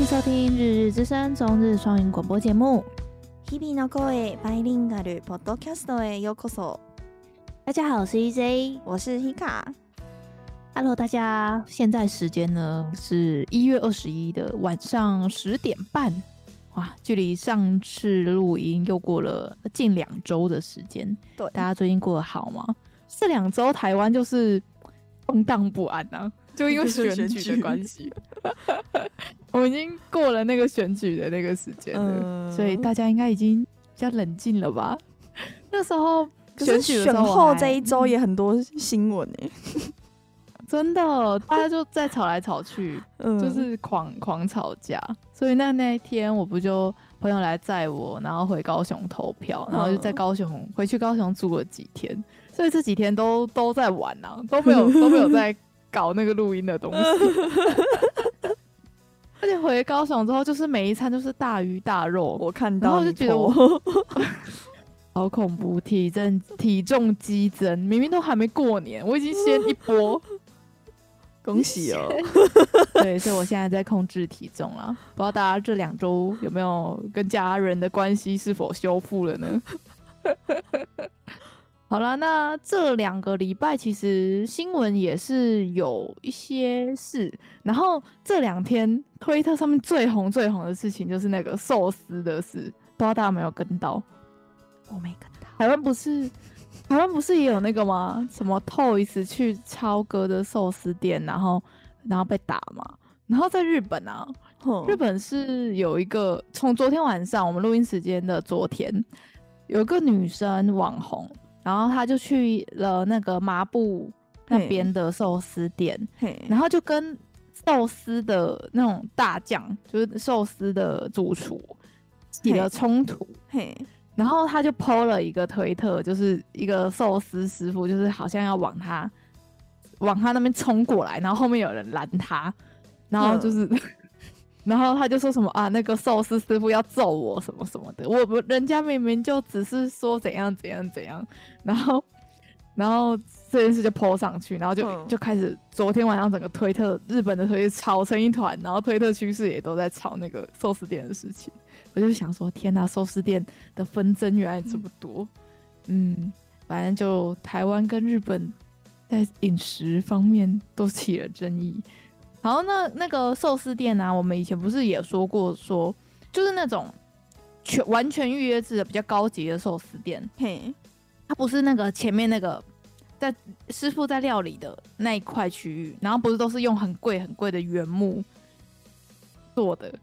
迎收听《日日之声》中日双语广播节目。日々の声バイリンガルポッドキャストへようこそ。大家好，我是 EJ，我是 Hika。Hello，大家，现在时间呢是一月二十一的晚上十点半。哇，距离上次录音又过了近两周的时间。对，大家最近过得好吗？这两周台湾就是动荡不安啊， 就因为选举的关系。我们已经过了那个选举的那个时间了，嗯，所以大家应该已经比较冷静了吧？那时候选举选后这一周也很多新闻哎，真的，大家就在吵来吵去，嗯，就是狂狂吵架。所以那那一天，我不就朋友来载我，然后回高雄投票，然后就在高雄回去高雄住了几天。所以这几天都都在玩啊，都没有都没有在搞那个录音的东西。而且回高雄之后，就是每一餐都是大鱼大肉，我看到，然后就觉得我 好恐怖，体重体重激增，明明都还没过年，我已经先一波，恭喜哦！对，所以我现在在控制体重了，不知道大家这两周有没有跟家人的关系是否修复了呢？好了，那这两个礼拜其实新闻也是有一些事，然后这两天推特上面最红最红的事情就是那个寿司的事，不知道大家有没有跟到？我没跟到。台湾不是台湾不是也有那个吗？什么 Toys 去超哥的寿司店，然后然后被打嘛？然后在日本啊，日本是有一个从昨天晚上我们录音时间的昨天，有个女生网红。然后他就去了那个麻布那边的寿司店，然后就跟寿司的那种大将，就是寿司的主厨起了冲突。然后他就 PO 了一个推特，就是一个寿司师傅，就是好像要往他往他那边冲过来，然后后面有人拦他，然后就是。然后他就说什么啊，那个寿司师傅要揍我什么什么的，我不，人家明明就只是说怎样怎样怎样，然后，然后这件事就 po 上去，然后就、嗯、就开始，昨天晚上整个推特日本的推特吵成一团，然后推特趋势也都在吵那个寿司店的事情，我就想说，天呐，寿司店的纷争原来这么多，嗯，嗯，反正就台湾跟日本在饮食方面都起了争议。好，那那个寿司店呢、啊？我们以前不是也说过说，说就是那种全完全预约制的比较高级的寿司店。嘿，它不是那个前面那个在师傅在料理的那一块区域，然后不是都是用很贵很贵的原木做的，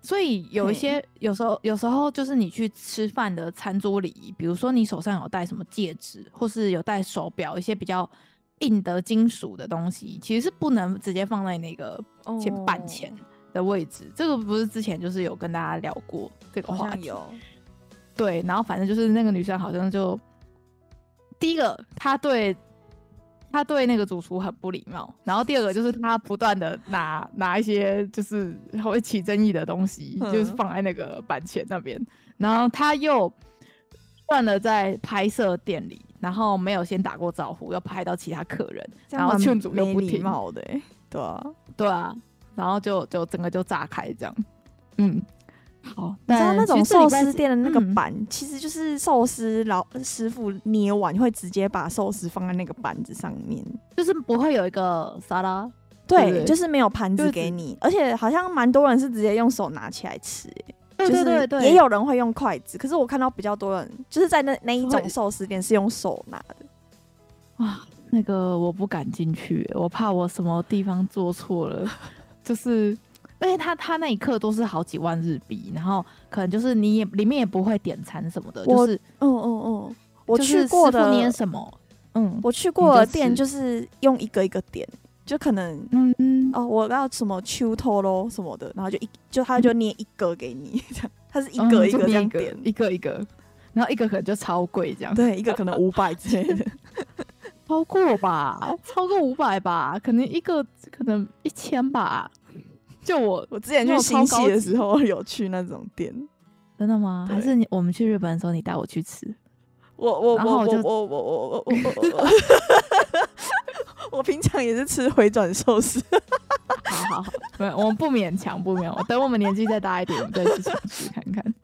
所以有一些有时候有时候就是你去吃饭的餐桌礼仪，比如说你手上有戴什么戒指，或是有戴手表，一些比较。硬的金属的东西其实是不能直接放在那个前板前的位置。Oh. 这个不是之前就是有跟大家聊过这个话题？有。对，然后反正就是那个女生好像就第一个，她对她对那个主厨很不礼貌，然后第二个就是她不断的拿 拿一些就是会起争议的东西，就是放在那个板前那边，然后她又断了在拍摄店里。然后没有先打过招呼，要拍到其他客人，然后劝阻又不听，貌的，对啊，对啊，然后就就整个就炸开这样，嗯，好，你知道那种寿司店的那个板，其实就是寿司老师傅捏完会直接把寿司放在那个板子上面，就是不会有一个沙拉，对，就是没有盘子给你，而且好像蛮多人是直接用手拿起来吃，对对对对，也有人会用筷子，可是我看到比较多人就是在那那一种寿司店是用手拿的。哇，那个我不敢进去，我怕我什么地方做错了。就是，而且他他那一刻都是好几万日币，然后可能就是你也里面也不会点餐什么的，就是嗯嗯嗯，我去过的捏什么，嗯，我去过的店就是用一个一个点。就可能，嗯。嗯，哦，我要什么秋头咯什么的，然后就一就他就捏一个给你，这样，他是一个一个这样点，一个一个，然后一个可能就超贵这样，对，一个可能五百之类的，超过吧，超过五百吧，可能一个可能一千吧。就我我之前去新潟的时候有去那种店，真的吗？还是你我们去日本的时候你带我去吃？我我我我我我我我我。我平常也是吃回转寿司，好好，没有，我们不勉强，不勉强。等我们年纪再大一点，我们再去尝试看看。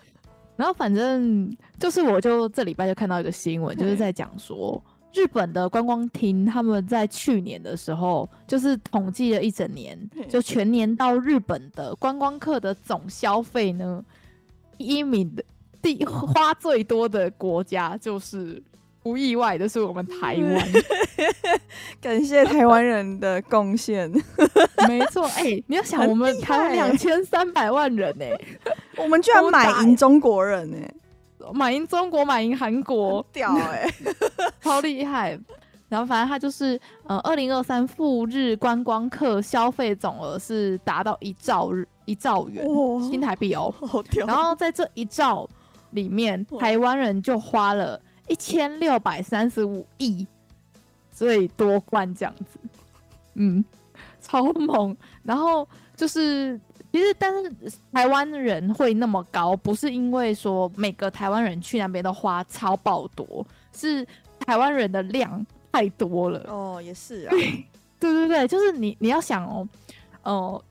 然后反正就是，我就这礼拜就看到一个新闻，就是在讲说，日本的观光厅他们在去年的时候，就是统计了一整年，就全年到日本的观光客的总消费呢，第一名的第花最多的国家就是。不意外的是我们台湾，感谢台湾人的贡献。没错，哎、欸，你要想我们台湾两千三百万人呢、欸，我们居然买赢中国人呢、欸，买赢中国，买赢韩国，屌哎、欸，超厉害。然后反正他就是，呃，二零二三赴日观光客消费总额是达到一兆日一兆元新台币哦。然后在这一兆里面，台湾人就花了。一千六百三十五亿，所以多冠这样子，嗯，超猛。然后就是，其实但是台湾人会那么高，不是因为说每个台湾人去那边都花超爆多，是台湾人的量太多了。哦，也是啊。对对对，就是你你要想哦，哦、呃，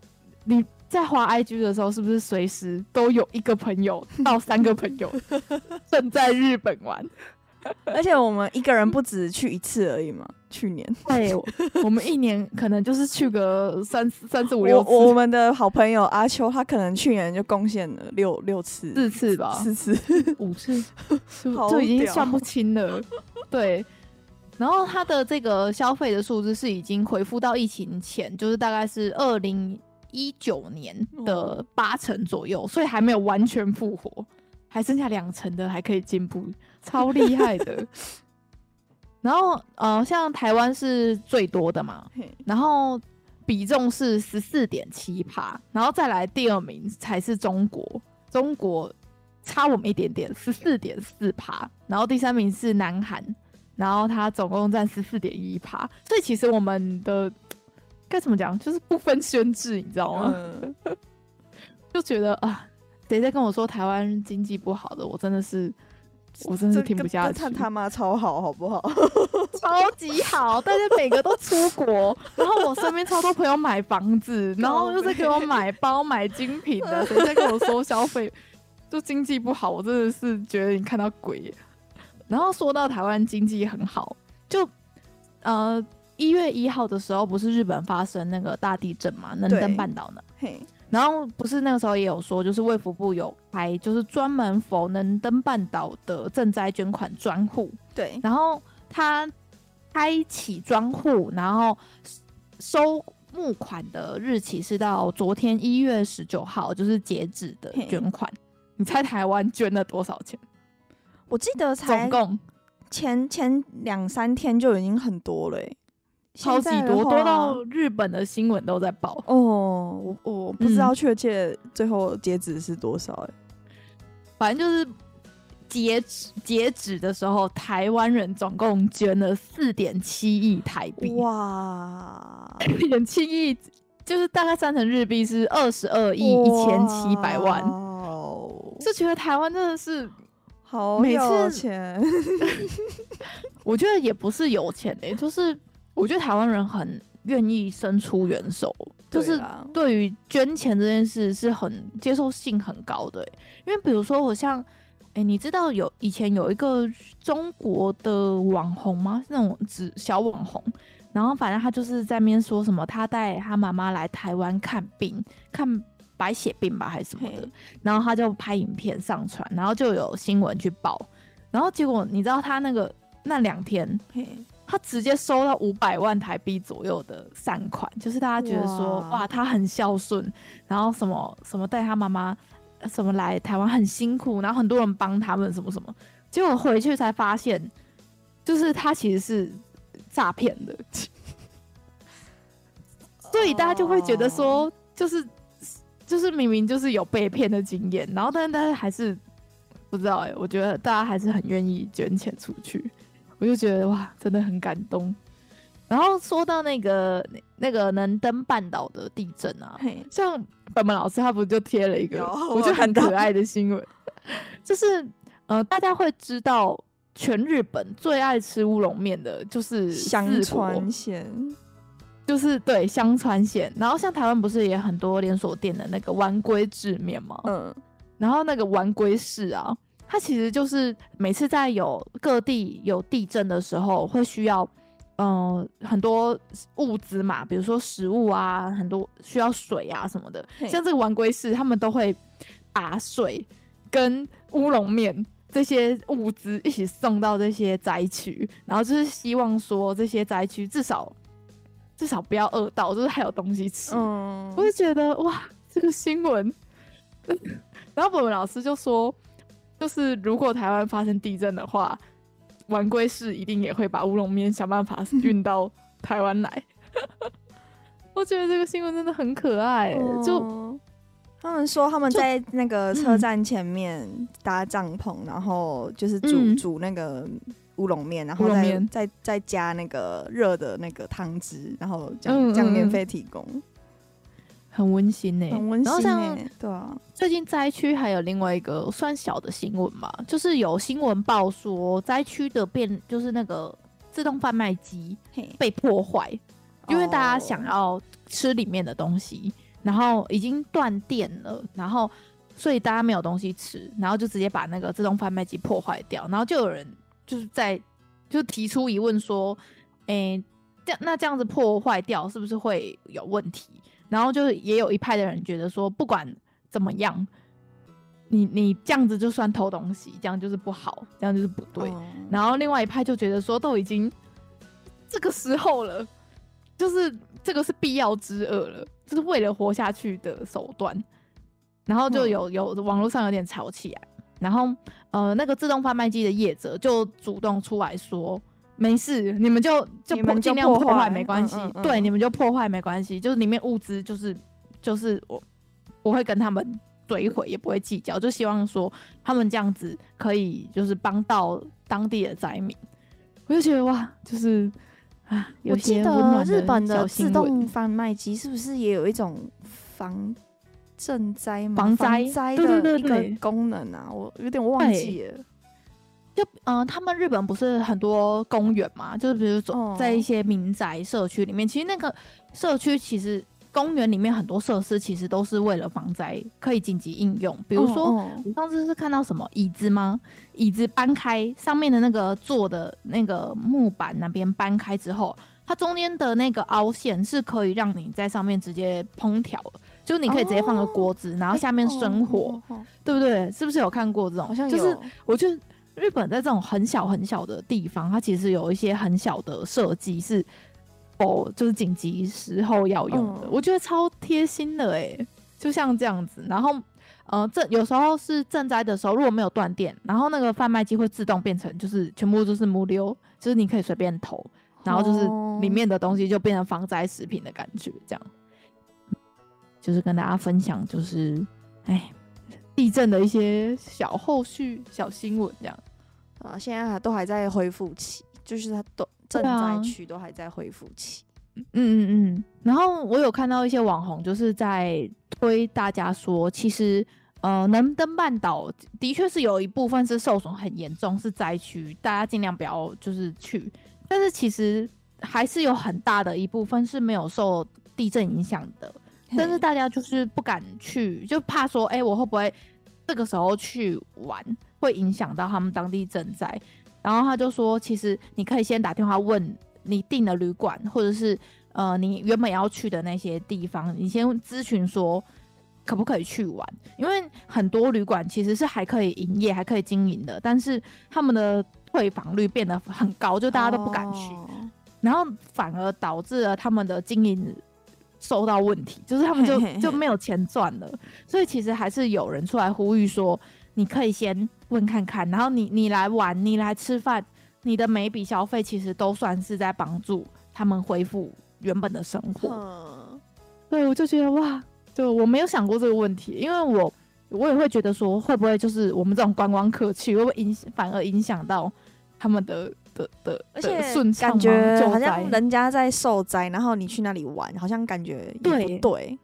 你在滑 IG 的时候，是不是随时都有一个朋友 到三个朋友 正在日本玩？而且我们一个人不止去一次而已嘛，去年。对，我们一年可能就是去个三三四五六次。我，我们的好朋友阿秋，他可能去年就贡献了六六次、四次吧，四次、五次，就，就已经算不清了。对，然后他的这个消费的数字是已经恢复到疫情前，就是大概是二零一九年的八成左右，所以还没有完全复活，还剩下两成的还可以进步。超厉害的，然后呃，像台湾是最多的嘛，然后比重是十四点七趴，然后再来第二名才是中国，中国差我们一点点，十四点四趴，然后第三名是南韩，然后它总共占十四点一趴，所以其实我们的该怎么讲，就是不分宣制，你知道吗？嗯、就觉得啊，谁在跟我说台湾经济不好的，我真的是。我真是听不下去。看他妈超好，好不好？超级好，大家每个都出国，然后我身边超多朋友买房子，然后又在给我买包、买精品的，谁在跟我说消费就经济不好？我真的是觉得你看到鬼。然后说到台湾经济很好，就呃一月一号的时候，不是日本发生那个大地震嘛，能登半岛呢？嘿。然后不是那个时候也有说，就是卫福部有开，就是专门 for 能登半岛的赈灾捐款专户。对，然后他开启专户，然后收募款的日期是到昨天一月十九号，就是截止的捐款。你猜台湾捐了多少钱？我记得才总共前前两三天就已经很多了欸。超级多，多到日本的新闻都在报哦。我我不知道确切最后截止是多少哎、嗯，反正就是截止截止的时候，台湾人总共捐了四点七亿台币。哇，四点七亿就是大概三成日币是二十二亿一千七百万。哦，就觉得台湾真的是好有钱。我觉得也不是有钱哎、欸，就是。我觉得台湾人很愿意伸出援手，就是对于捐钱这件事是很接受性很高的、欸。因为比如说我像，哎、欸，你知道有以前有一个中国的网红吗？那种只小网红，然后反正他就是在那边说什么，他带他妈妈来台湾看病，看白血病吧还是什么的，然后他就拍影片上传，然后就有新闻去报，然后结果你知道他那个那两天。他直接收到五百万台币左右的善款，就是大家觉得说哇，哇，他很孝顺，然后什么什么带他妈妈什么来台湾很辛苦，然后很多人帮他们什么什么，结果回去才发现，就是他其实是诈骗的，所以大家就会觉得说，就是就是明明就是有被骗的经验，然后但是大家还是不知道哎、欸，我觉得大家还是很愿意捐钱出去。我就觉得哇，真的很感动。然后说到那个那个能登半岛的地震啊，像本本老师他不就贴了一个我觉得很可爱的新闻，就是呃大家会知道全日本最爱吃乌龙面的就是香川县，就是对香川县，然后像台湾不是也很多连锁店的那个丸龟制面吗？嗯，然后那个丸龟市啊，它其实就是每次在有各地有地震的时候，会需要嗯、呃、很多物资嘛，比如说食物啊，很多需要水啊什么的。像这个玩龟市，他们都会把水跟乌龙面这些物资一起送到这些灾区，然后就是希望说这些灾区至少。至少不要饿到，就是还有东西吃。嗯，我就觉得哇，这个新闻。然后我们老师就说，就是如果台湾发生地震的话，丸龟市一定也会把乌龙面想办法 运到台湾来。我觉得这个新闻真的很可爱。嗯、就他们说他们在那个车站前面搭帐篷，嗯、然后就是煮、嗯、煮那个。乌龙面，然后再再再加那个热的那个汤汁，然后这样这样免费提供，很温馨呢、欸，很温馨、欸。然后像对啊，最近灾区还有另外一个算小的新闻嘛，就是有新闻报说灾区的变，就是那个自动贩卖机被破坏，因为大家想要吃里面的东西，哦、然后已经断电了，然后所以大家没有东西吃，然后就直接把那个自动贩卖机破坏掉，然后就有人。就是在就提出疑问说，诶、欸，这样那这样子破坏掉是不是会有问题？然后就是也有一派的人觉得说，不管怎么样，你你这样子就算偷东西，这样就是不好，这样就是不对。嗯、然后另外一派就觉得说，都已经这个时候了，就是这个是必要之恶了，就是为了活下去的手段。然后就有有网络上有点吵起来。然后，呃，那个自动贩卖机的业者就主动出来说：“没事，你们就就尽量破坏没关系，嗯嗯嗯对，你们就破坏没关系，就是里面物资就是就是我我会跟他们怼毁，也不会计较，就希望说他们这样子可以就是帮到当地的灾民。”我就觉得哇，就是啊，有些日本的自动贩卖机是不是也有一种防？震灾吗？防灾的一个功能啊，我有点忘记了。就嗯、呃，他们日本不是很多公园嘛？就是比如说在一些民宅社区里面，哦、其实那个社区其实公园里面很多设施其实都是为了防灾，可以紧急应用。比如说，哦哦、我上次是看到什么椅子吗？椅子搬开上面的那个坐的那个木板那边搬开之后，它中间的那个凹陷是可以让你在上面直接烹调。就你可以直接放个锅子，哦、然后下面生火，欸哦哦哦、对不对？是不是有看过这种？好像有。就是我觉得日本在这种很小很小的地方，它其实有一些很小的设计是哦，就是紧急时候要用的，嗯、我觉得超贴心的哎。就像这样子，然后呃，这有时候是赈灾的时候，如果没有断电，然后那个贩卖机会自动变成就是全部都是木溜，就是你可以随便投，然后就是里面的东西就变成防灾食品的感觉，这样。就是跟大家分享，就是，哎，地震的一些小后续、小新闻这样啊。现在还都还在恢复期，就是它都震灾区都还在恢复期。嗯嗯嗯。然后我有看到一些网红，就是在推大家说，其实呃，能登半岛的确是有一部分是受损很严重，是灾区，大家尽量不要就是去。但是其实还是有很大的一部分是没有受地震影响的。但是大家就是不敢去，就怕说，哎、欸，我会不会这个时候去玩会影响到他们当地赈灾？然后他就说，其实你可以先打电话问你订的旅馆，或者是呃你原本要去的那些地方，你先咨询说可不可以去玩，因为很多旅馆其实是还可以营业、还可以经营的，但是他们的退房率变得很高，就大家都不敢去，哦、然后反而导致了他们的经营。受到问题，就是他们就就没有钱赚了，所以其实还是有人出来呼吁说，你可以先问看看，然后你你来玩，你来吃饭，你的每笔消费其实都算是在帮助他们恢复原本的生活。嗯，对，我就觉得哇，就我没有想过这个问题，因为我我也会觉得说，会不会就是我们这种观光客去，会不会影反而影响到他们的？的的，而且顺感觉好像人家在受灾，然后你去那里玩，好像感觉对，对，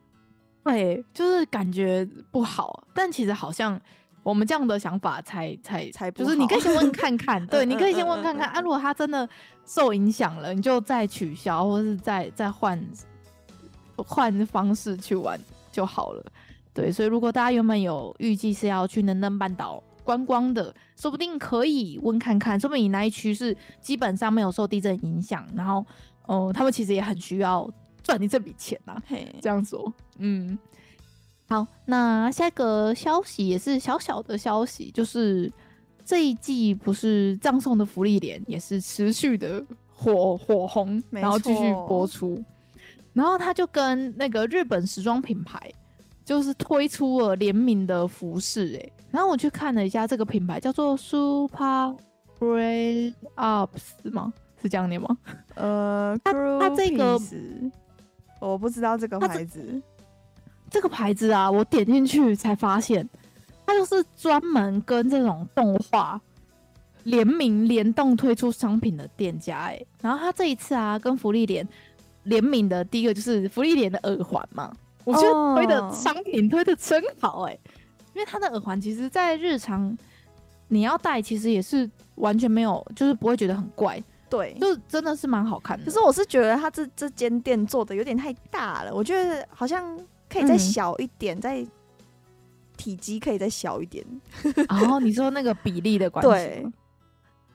对，就是感觉不好。但其实好像我们这样的想法才才才就是你可以先问看看，对，你可以先问看看啊。如果他真的受影响了，你就再取消，或是再再换换方式去玩就好了。对，所以如果大家原本有预计是要去能登半岛观光的，说不定可以问看看，说不定你那一区是基本上没有受地震影响，然后，哦、呃，他们其实也很需要赚你这笔钱呐、啊。嘿，这样说，嗯，好，那下一个消息也是小小的消息，就是这一季不是葬送的芙莉莲也是持续的火火红，然后继续播出，然后他就跟那个日本时装品牌。就是推出了联名的服饰，哎，然后我去看了一下这个品牌，叫做 Super Brain Ups 吗？是这样念吗？呃，它它这个我不知道这个牌子，这个牌子啊，我点进去才发现，它就是专门跟这种动画联名联动推出商品的店家，哎，然后它这一次啊，跟福利联联名的第一个就是福利联的耳环嘛。我觉得推的商品推的真好哎、欸，因为它的耳环其实，在日常你要戴，其实也是完全没有，就是不会觉得很怪。对，就真的是蛮好看的。可是我是觉得它这这间店做的有点太大了，我觉得好像可以再小一点，嗯、再体积可以再小一点。然 后你说那个比例的关系。对。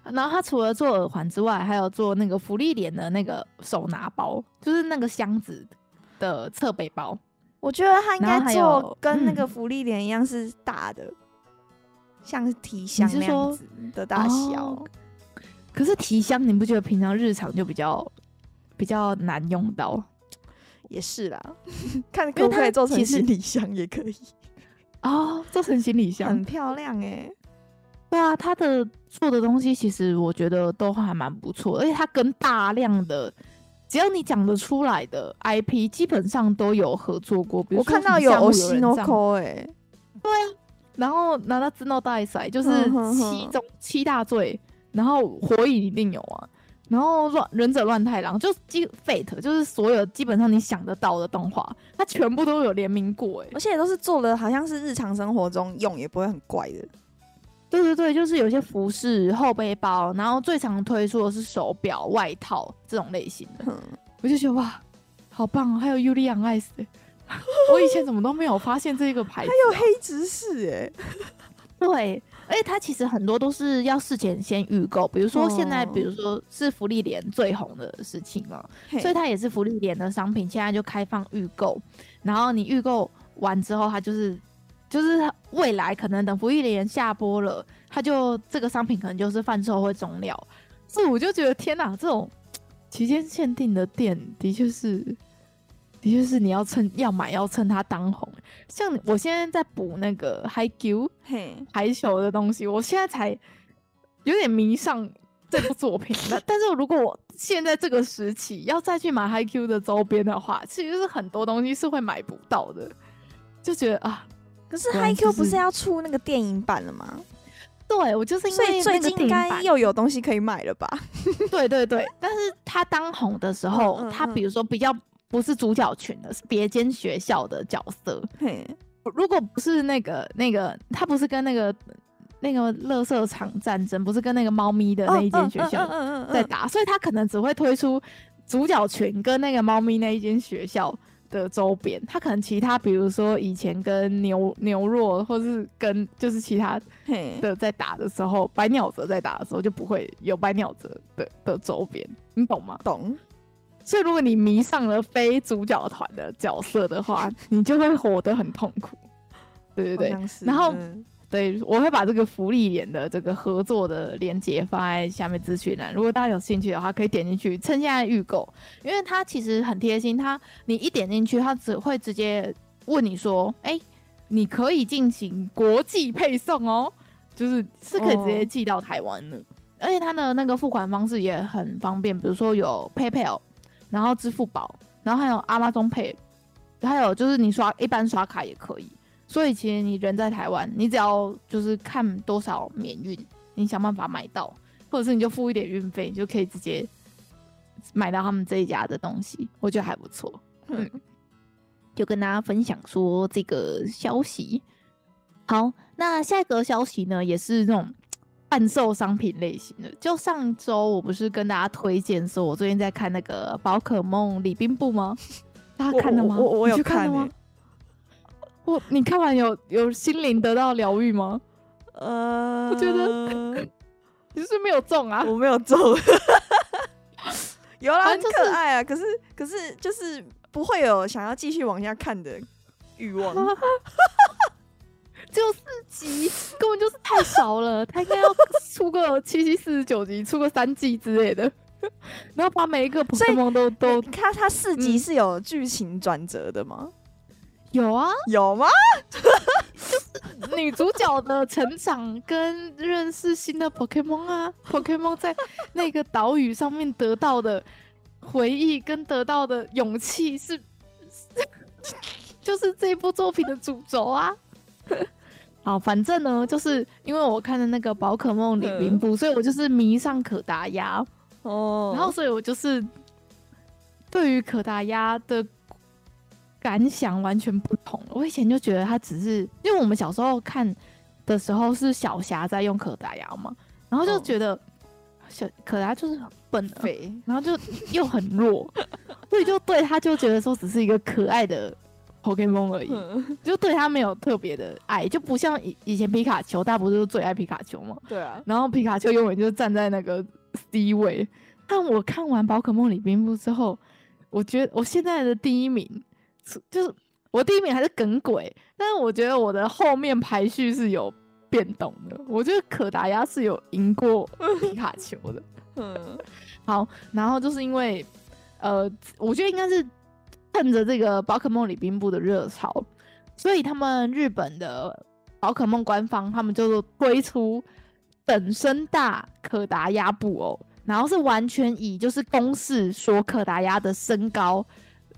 然后它除了做耳环之外，还有做那个福利脸的那个手拿包，就是那个箱子的侧背包。我觉得他应该做跟那个芙莉莲一样是大的，嗯、像提箱那样子的大小。哦、可是提箱你不觉得平常日常就比较比较难用到？也是啦，看可不可以做成行李箱也可以。哦，做成行李箱很漂亮哎、欸。对啊，它的做的东西其实我觉得都还蛮不错，而且它跟大量的。只要你讲得出来的 IP，基本上都有合作过。比如说我看到有 Oshinoko 哎，对啊，然后拿到 Natsu no Taisai 就是七宗七大罪，然后火影一定有啊，然后乱忍者乱太郎就基 Fate 就是所有基本上你想得到的动画，它全部都有联名过哎，而且都是做的好像是日常生活中用，也不会很怪的。对对对，就是有些服饰、后背包，然后最常推出的是手表、外套这种类型的，嗯、我就觉得哇，好棒哦！还有 u l i a n Ice，我以前怎么都没有发现这个牌子，啊，还有黑执事哎，对，而且它其实很多都是要事前先预购，比如说现在，比如说是芙莉莲最红的事情嘛，哦，所以它也是芙莉莲的商品，现在就开放预购，然后你预购完之后，它就是。就是未来可能等芙莉莲下播了，它就这个商品可能就是贩售会终了，所以我就觉得天哪，这种 期间限定的店的确是，的确是你要趁要买要趁它当红。像我现在在补那个 Haikyuu 排球的东西，我现在才有点迷上这部作品 了。但是如果我现在这个时期要再去买 Haikyuu 的周边的话，其实是很多东西是会买不到的，就觉得啊。可是 HiQ 不是要出那个电影版了吗？对，我就是因为最近应该又有东西可以买了吧？对对对，但是他当红的时候，嗯嗯嗯他比如说比较不是主角群的，是别间学校的角色。嘿，如果不是那个那个，他不是跟那个那个乐色场战争，不是跟那个猫咪的那一间学校在打，所以他可能只会推出主角群跟那个猫咪那一间学校的周边，他可能其他，比如说以前跟牛牛若，或是跟就是其他的在打的时候，白鸟泽在打的时候就不会有白鸟泽的的周边，你懂吗？懂。所以如果你迷上了非主角团的角色的话，你就会活得很痛苦。对对对，然后。嗯对，我会把这个福利点的这个合作的链接放在下面资讯栏，如果大家有兴趣的话，可以点进去趁现在预购，因为它其实很贴心，它你一点进去，它只会直接问你说，哎，你可以进行国际配送哦，就是是可以直接寄到台湾的，哦、而且它的那个付款方式也很方便，比如说有 PayPal，然后支付宝，然后还有 Amazon Pay，还有就是你刷一般刷卡也可以。所以其实你人在台湾，你只要就是看多少免运，你想办法买到，或者是你就付一点运费，你就可以直接买到他们这一家的东西，我觉得还不错。嗯，就跟大家分享说这个消息。好，那下一个消息呢，也是那种半售商品类型的。就上周我不是跟大家推荐说，我最近在看那个宝可梦礼宾部吗？大家看了吗？我我，我有看了吗？我你看完有有心灵得到疗愈吗？呃，我觉得 你是没有中啊，我没有中，有啦，很可爱啊。可是可是就是不会有想要继续往下看的欲望。只有四集，根本就是太少了。他应该要出个七七四十九集，出个三季之类的，然后把每一个 Pokémon 都都。他他四集是有剧情转折的吗？有啊，有吗？就 是女主角的成长跟认识新的 Pokemon 啊，Pokemon 在那个岛屿上面得到的回忆跟得到的勇气是，就是这部作品的主轴啊。好，反正呢，就是因为我看的那个宝可梦礼兵部，所以我就是迷上可达鸭哦，然后所以我就是对于可达鸭的。感想完全不同。我以前就觉得他只是，因为我们小时候看的时候是小霞在用可达鸭嘛，然后就觉得小可达就是很笨肥，然后就又很弱，所以就对他就觉得说只是一个可爱的 Pokemon 而已，就对他没有特别的爱，就不像以以前皮卡丘，大家不是最爱皮卡丘吗？对啊，然后皮卡丘永远就站在那个 C 位。但我看完宝可梦里边部之后，我觉得我现在的第一名。就是我第一名还是耿鬼，但是我觉得我的后面排序是有变动的。我觉得可达鸭是有赢过皮卡丘的。嗯，好，然后就是因为呃，我觉得应该是趁着这个宝可梦礼兵部的热潮，所以他们日本的宝可梦官方他们就推出本身大可达鸭布偶，然后是完全以就是公式说可达鸭的身高。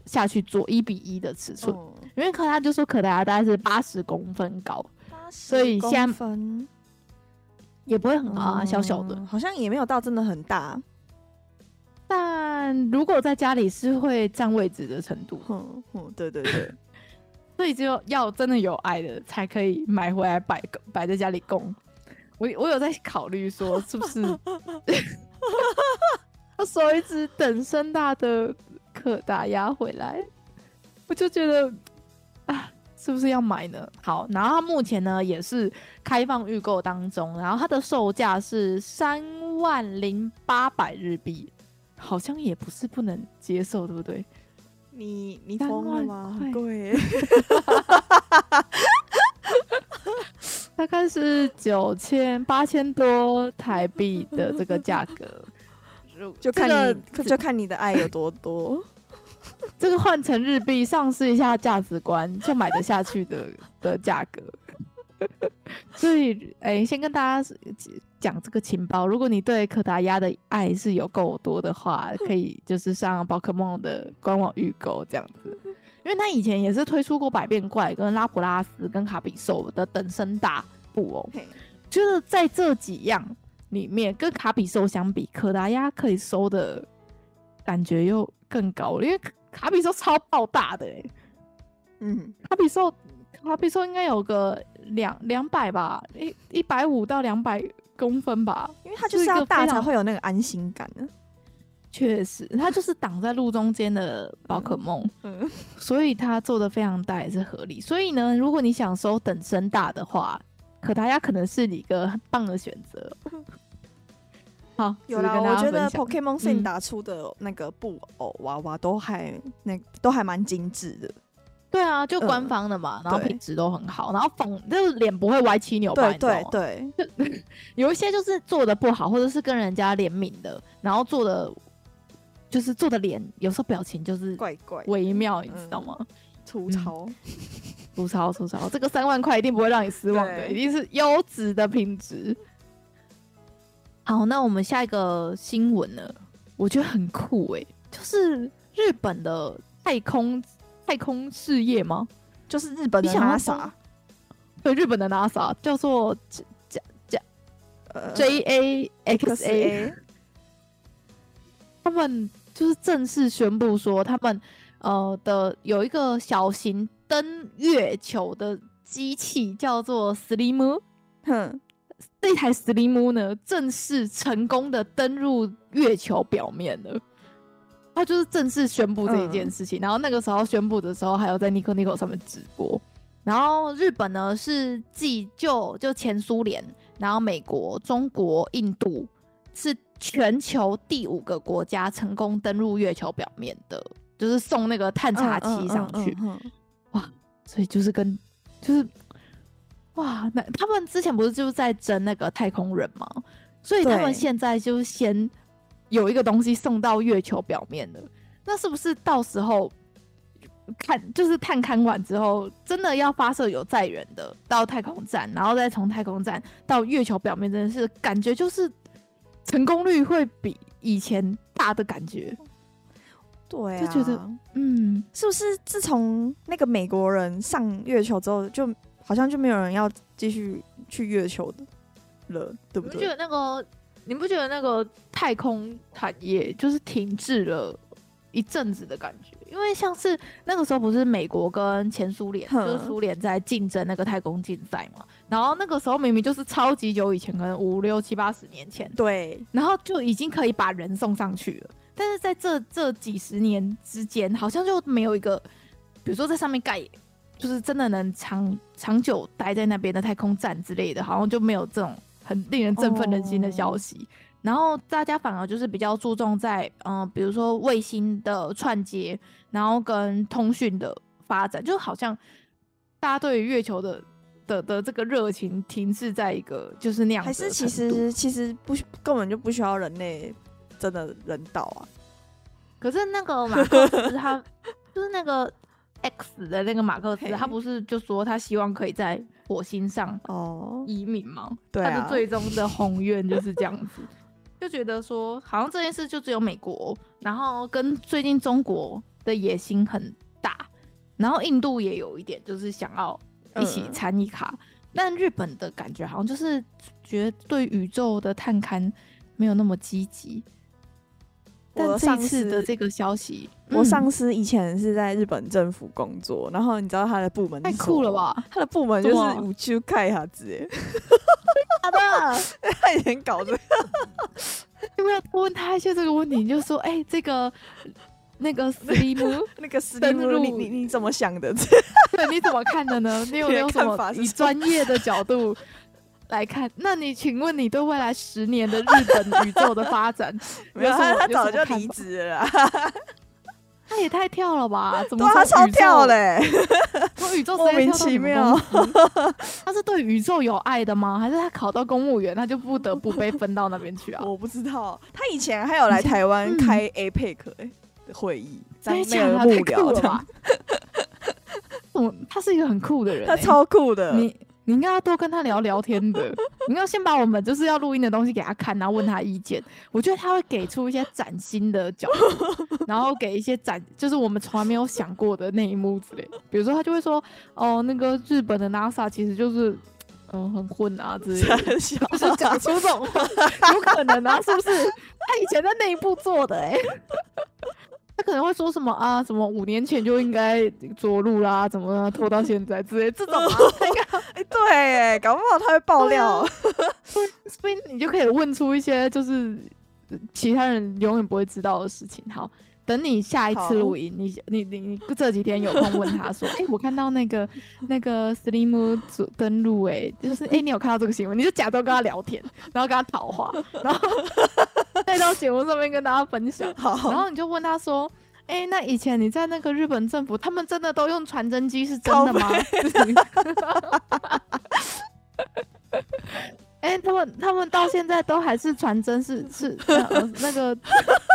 下去做一比一的尺寸，哦、因为可他就说可达大概是八十公分高，所以现在也不会很高啊，嗯、小小的，好像也没有到真的很大。但如果在家里是会占位置的程度，嗯嗯，对对对，所以就要真的有爱的才可以买回来摆摆在家里供。我我有在考虑说是不是 要收一只等身大的。可打压回来，我就觉得啊，是不是要买呢？好，然后它目前呢也是开放预购当中，然后它的售价是三万零八百日币，好像也不是不能接受，对不对？你你疯了吗？很贵，大概是九千八千多台币的这个价格。就看你，这个、就看你的爱有多多。这个换成日币，上试一下价值观，就买得下去的的价格。所以，哎、欸，先跟大家讲这个情报。如果你对可达鸭的爱是有够多的话，可以就是上宝可梦的官网预购这样子。因为他以前也是推出过百变怪、跟拉普拉斯、跟卡比兽的等身大布偶，就是在这几样。里面跟卡比兽相比，可达鸭可以收的感觉又更高了，因为卡比兽超爆大的哎、欸，嗯，卡比兽卡比兽应该有个两两百吧，一一百五到两百公分吧，因为它就是要大才会有那个安心感呢。确实，它就是挡在路中间的宝可梦，嗯，嗯，所以它做的非常大也是合理。所以呢，如果你想收等身大的话。可达鸭可能是你一个很棒的选择。好，有啦，我觉得 Pokemon SIM 打出的那个布偶娃娃都还那都还蛮精致的。对啊，就官方的嘛，然后品质都很好，然后缝就是脸不会歪七扭八。对对对，有一些就是做的不好，或者是跟人家联名的，然后做的就是做的脸有时候表情就是怪怪微妙，你知道吗？粗糙。粗糙粗糙，这个三万块一定不会让你失望的，一定是优质的品质。好，那我们下一个新闻呢？我觉得很酷诶、欸，就是日本的太空太空事业吗？就是日本的 NASA，对，日本的 NASA 叫做加加 J A X A，他们就是正式宣布说，他们呃的有一个小型。登月球的机器叫做 Slim，哼，这台 Slim 呢，正式成功的登入月球表面了。他就是正式宣布这一件事情，嗯、然后那个时候宣布的时候，还有在 Nico Nico 上面直播。然后日本呢是继就就前苏联，然后美国、中国、印度是全球第五个国家成功登入月球表面的，就是送那个探查器上去。所以就是跟就是哇，那他们之前不是就是在争那个太空人吗？所以他们现在就先。有一个东西送到月球表面了，那是不是到时候看就是探勘完之后，真的要发射有载人的到太空站，然后再从太空站到月球表面，真的是感觉就是成功率会比以前大的感觉。对、啊，就觉得嗯，是不是自从那个美国人上月球之后，就好像就没有人要继续去月球的了，对不对？不觉得那个。你不觉得那个太空产业就是停滞了一阵子的感觉？因为像是那个时候不是美国跟前苏联，就是苏联在竞争那个太空竞赛嘛。然后那个时候明明就是超级久以前，可能五六七八十年前，对。然后就已经可以把人送上去了，但是在这这几十年之间，好像就没有一个，比如说在上面盖，就是真的能长长久待在那边的太空站之类的，好像就没有这种。很令人振奋人心的消息，oh. 然后大家反而就是比较注重在，嗯、呃，比如说卫星的串接，然后跟通讯的发展，就好像大家对于月球的的的这个热情停滞在一个就是那样，还是其实其实不根本就不需要人类真的人道啊？可是那个马克思他 就是那个 X 的那个马克思，他不是就说他希望可以在。火星上哦移民吗，对、啊、他的最终的宏愿就是这样子，就觉得说好像这件事就只有美国，然后跟最近中国的野心很大，然后印度也有一点就是想要一起参与卡，嗯、但日本的感觉好像就是觉得对宇宙的探勘没有那么积极。但这次的这个消息，我上司以前是在日本政府工作，嗯、然后你知道他的部门太酷了吧？他的部门就是五 Q 开下子，哎，好的，他以前搞这个，要不要问他一些这个问题？你就说，哎、欸，这个那个 Slim 那个 Slim 你你你怎么想的？对，你怎么看的呢？你有没有什么以专业的角度？来看，那你请问你对未来十年的日本宇宙的发展，没有他他早就离职了，他也太跳了吧？怎么他超跳嘞？从宇宙莫名其妙，他是对宇宙有爱的吗？还是他考到公务员，他就不得不被分到那边去啊？我不知道，他以前还有来台湾开 APEC 的会议，在那个幕僚吧？嗯，他是一个很酷的人，他超酷的。你。你应该要多跟他聊聊天的，你要先把我们就是要录音的东西给他看，然后问他意见。我觉得他会给出一些崭新的角度，然后给一些崭就是我们从来没有想过的那一幕之类。比如说他就会说，哦，那个日本的 NASA 其实就是嗯、呃、很混啊之类的，就是讲出这种话，有可能啊，是不是？他以前在内部做的哎、欸。他可能会说什么啊？什么五年前就应该着陆啦？怎么拖到现在之类这种啊？哎，对，哎，搞不好他会爆料，所以你就可以问出一些就是其他人永远不会知道的事情。好，等你下一次录音，你你你你这几天有空问他说，哎，我看到那个那个 Slim 登录，哎，就是哎，你有看到这个新闻？你就假装跟他聊天，然后跟他讨话，然后。带到节目上面跟大家分享，好，然后你就问他说：“哎、欸，那以前你在那个日本政府，他们真的都用传真机是真的 吗？”哎、欸，他们他们到现在都还是传真是，是是、呃、那个，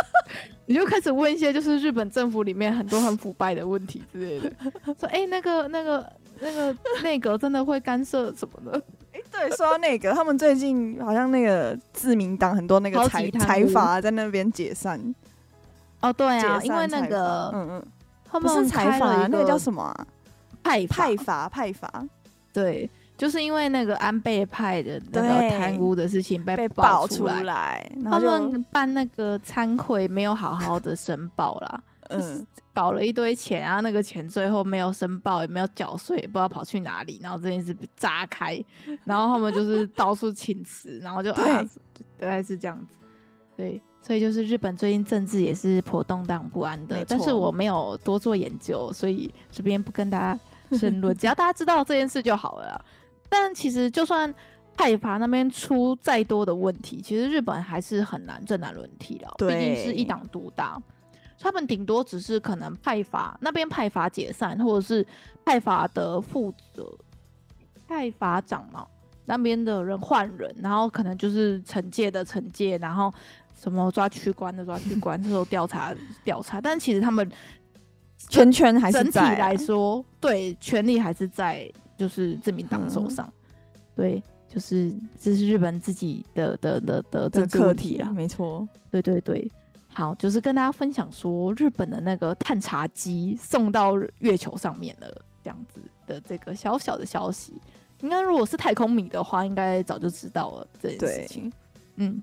你就开始问一些就是日本政府里面很多很腐败的问题之类的，说：“哎、欸，那个那个那个内阁真的会干涉什么的？”对，说到那个，他们最近好像那个自民党很多那个财财阀在那边解散。哦，对啊，因为那个，嗯嗯，他们不是财阀，那个叫什么、啊？派派阀派阀。对，就是因为那个安倍派的那个贪污的事情被爆出来，他们办那个参会没有好好的申报啦。嗯，搞了一堆钱啊，那个钱最后没有申报，也没有缴税，也不知道跑去哪里，然后这件事被炸开，然后他们就是到处请辞，然后就 啊，大概是这样子，对，所以就是日本最近政治也是颇动荡不安的，但是我没有多做研究，所以这边不跟大家 深论，只要大家知道这件事就好了啦。但其实就算。派阀那边出再多的问题，其实日本还是很难正南轮替了。毕竟是一党独大，他们顶多只是可能派阀那边派阀解散，或者是派阀的负责派阀长嘛，那边的人换人，然后可能就是惩戒的惩戒，然后什么抓区官的抓区官，这种调查调查。但其实他们圈圈还是整体来说，对权力还是在就是自民党手上，嗯、对。就是这是日本自己的的的的的课题啊，没错，对对对，好，就是跟大家分享说日本的那个探查机送到月球上面了，这样子的这个小小的消息，应该如果是太空迷的话，应该早就知道了这件事情。嗯，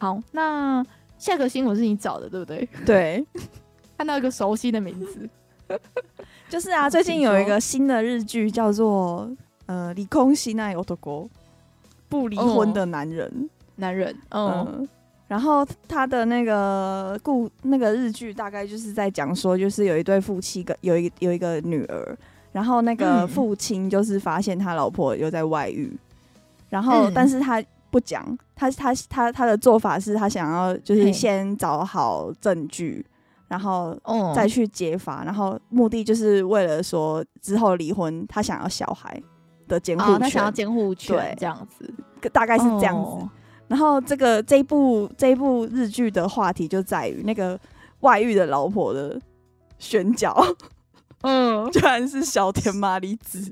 好，那下个新闻是你找的，对不对？对，看到一个熟悉的名字，就是啊，最近有一个新的日剧叫做呃《离空しない男》。不离婚的男人，哦、男人，嗯，嗯，然后他的那个故那个日剧大概就是在讲说，就是有一对夫妻，个有一有一个女儿，然后那个父亲就是发现他老婆又在外遇，然后但是他 不讲，他他他他的做法是他想要就是先找好证据，然后再去揭发，然后目的就是为了说之后离婚，他想要小孩。的监护权，他想要监护权，这样子，大概是这样子。然后这个这一部这一部日剧的话题就在于那个外遇的老婆的选角，嗯，居然是小田麻里子。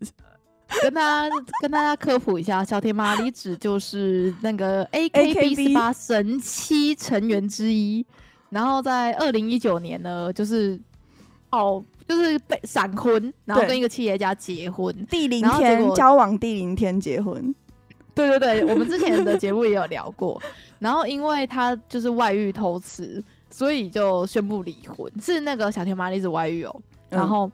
跟大家跟大家科普一下，小田麻里子就是那个 AKB 四八神七成员之一。然后在二零一九年呢，就是哦。就是被闪婚，然后跟一个企业家结婚，第零天交往，第零天结婚。对对对，我们之前的节目也有聊过。然后因为他就是外遇偷吃，所以就宣布离婚。是那个小田麻里子外遇哦，然后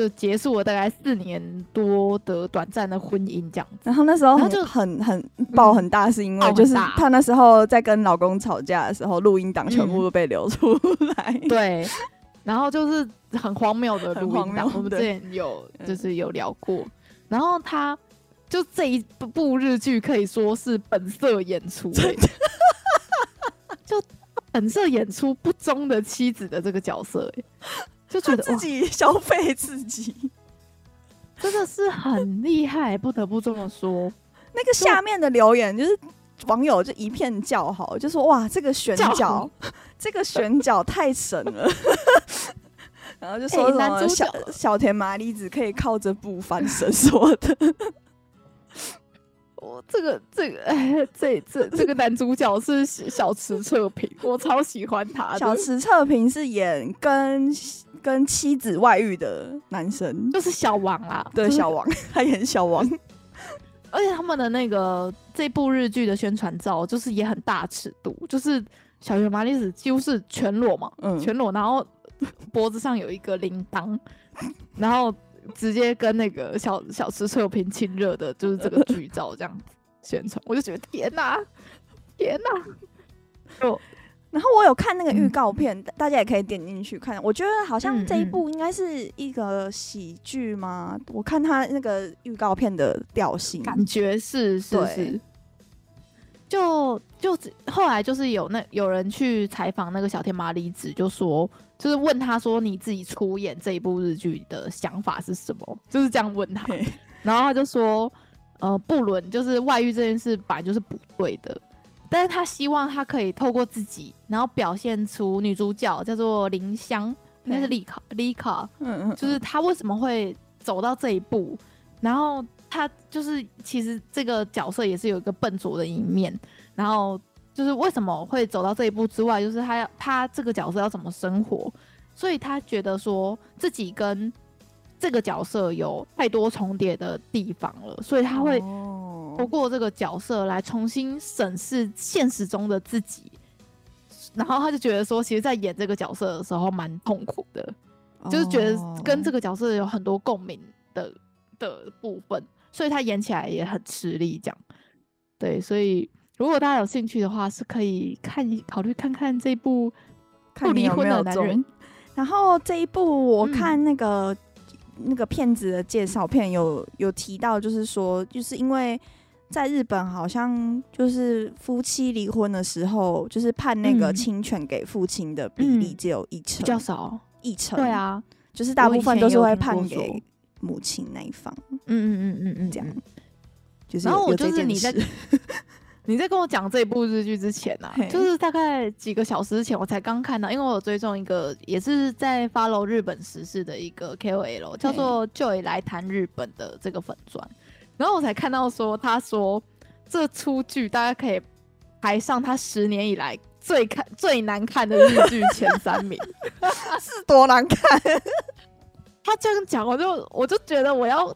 就结束了大概四年多的短暂的婚姻这样子。然后那时候他就很很爆很大，是因为就是他那时候在跟老公吵架的时候，录音档全部都被流出来。嗯、对。然后就是很荒谬的录音档，我们之前有就是有聊过。然后他就这一部日剧可以说是本色演出，欸，就本色演出不忠的妻子的这个角色，欸，就觉得自己消费自己，真的是很厉害，不得不这么说。那个下面的留言就是。网友就一片叫好，就说哇，这个选角，这个选角太神了。然后就说什么小、欸、小田麻里子可以靠着不翻身说的。我这个这个哎，这这这个男主角是小池测评，我超喜欢他。小池测评是演跟跟妻子外遇的男生，就是小王啊，对，小王，他演小王。而且他们的那个这部日剧的宣传照，就是也很大尺度，就是小田麻里子几乎是全裸嘛，嗯，全裸，然后脖子上有一个铃铛，然后直接跟那个小小池测评亲热的，就是这个剧照这样子宣传，我就觉得天哪，天哪，哦。然后我有看那个预告片，嗯、大家也可以点进去看。我觉得好像这一部应该是一个喜剧吗？嗯嗯，我看他那个预告片的调性，感觉是是是。就就后来就是有那有人去采访那个小天麻里子，就说就是问他说，你自己出演这一部日剧的想法是什么？就是这样问他，然后他就说，呃，不伦就是外遇这件事本来就是不对的。但是他希望他可以透过自己，然后表现出女主角叫做林香，应该是丽卡，丽卡，嗯嗯，就是他为什么会走到这一步，然后他就是其实这个角色也是有一个笨拙的一面，然后就是为什么会走到这一步之外，就是他要他这个角色要怎么生活，所以他觉得说自己跟这个角色有太多重叠的地方了，所以他会。透过这个角色来重新审视现实中的自己，然后他就觉得说，其实，在演这个角色的时候蛮痛苦的，就是觉得跟这个角色有很多共鸣的的部分，所以他演起来也很吃力。这样，对，所以如果大家有兴趣的话，是可以看考虑看看这部不离婚的男人。然后这一部我看那个、嗯、那个骗子的介绍片有有提到，就是说，就是因为。在日本，好像就是夫妻离婚的时候，就是判那个侵权给父亲的比例只有一成，比较少，一成。对啊，就是大部分都是会判给母亲那一方。嗯嗯嗯嗯嗯，这样。就是然后我就是你在 你在跟我讲这部日剧之前啊，就是大概几个小时之前，我才刚看到，因为我有追踪一个也是在 follow 日本时事的一个 KOL，叫做 Joy 来谈日本的这个粉砖。然后我才看到说，他说这出剧大家可以排上他十年以来最看最难看的日剧 前三名，是多难看？他这样讲，我就我就觉得我要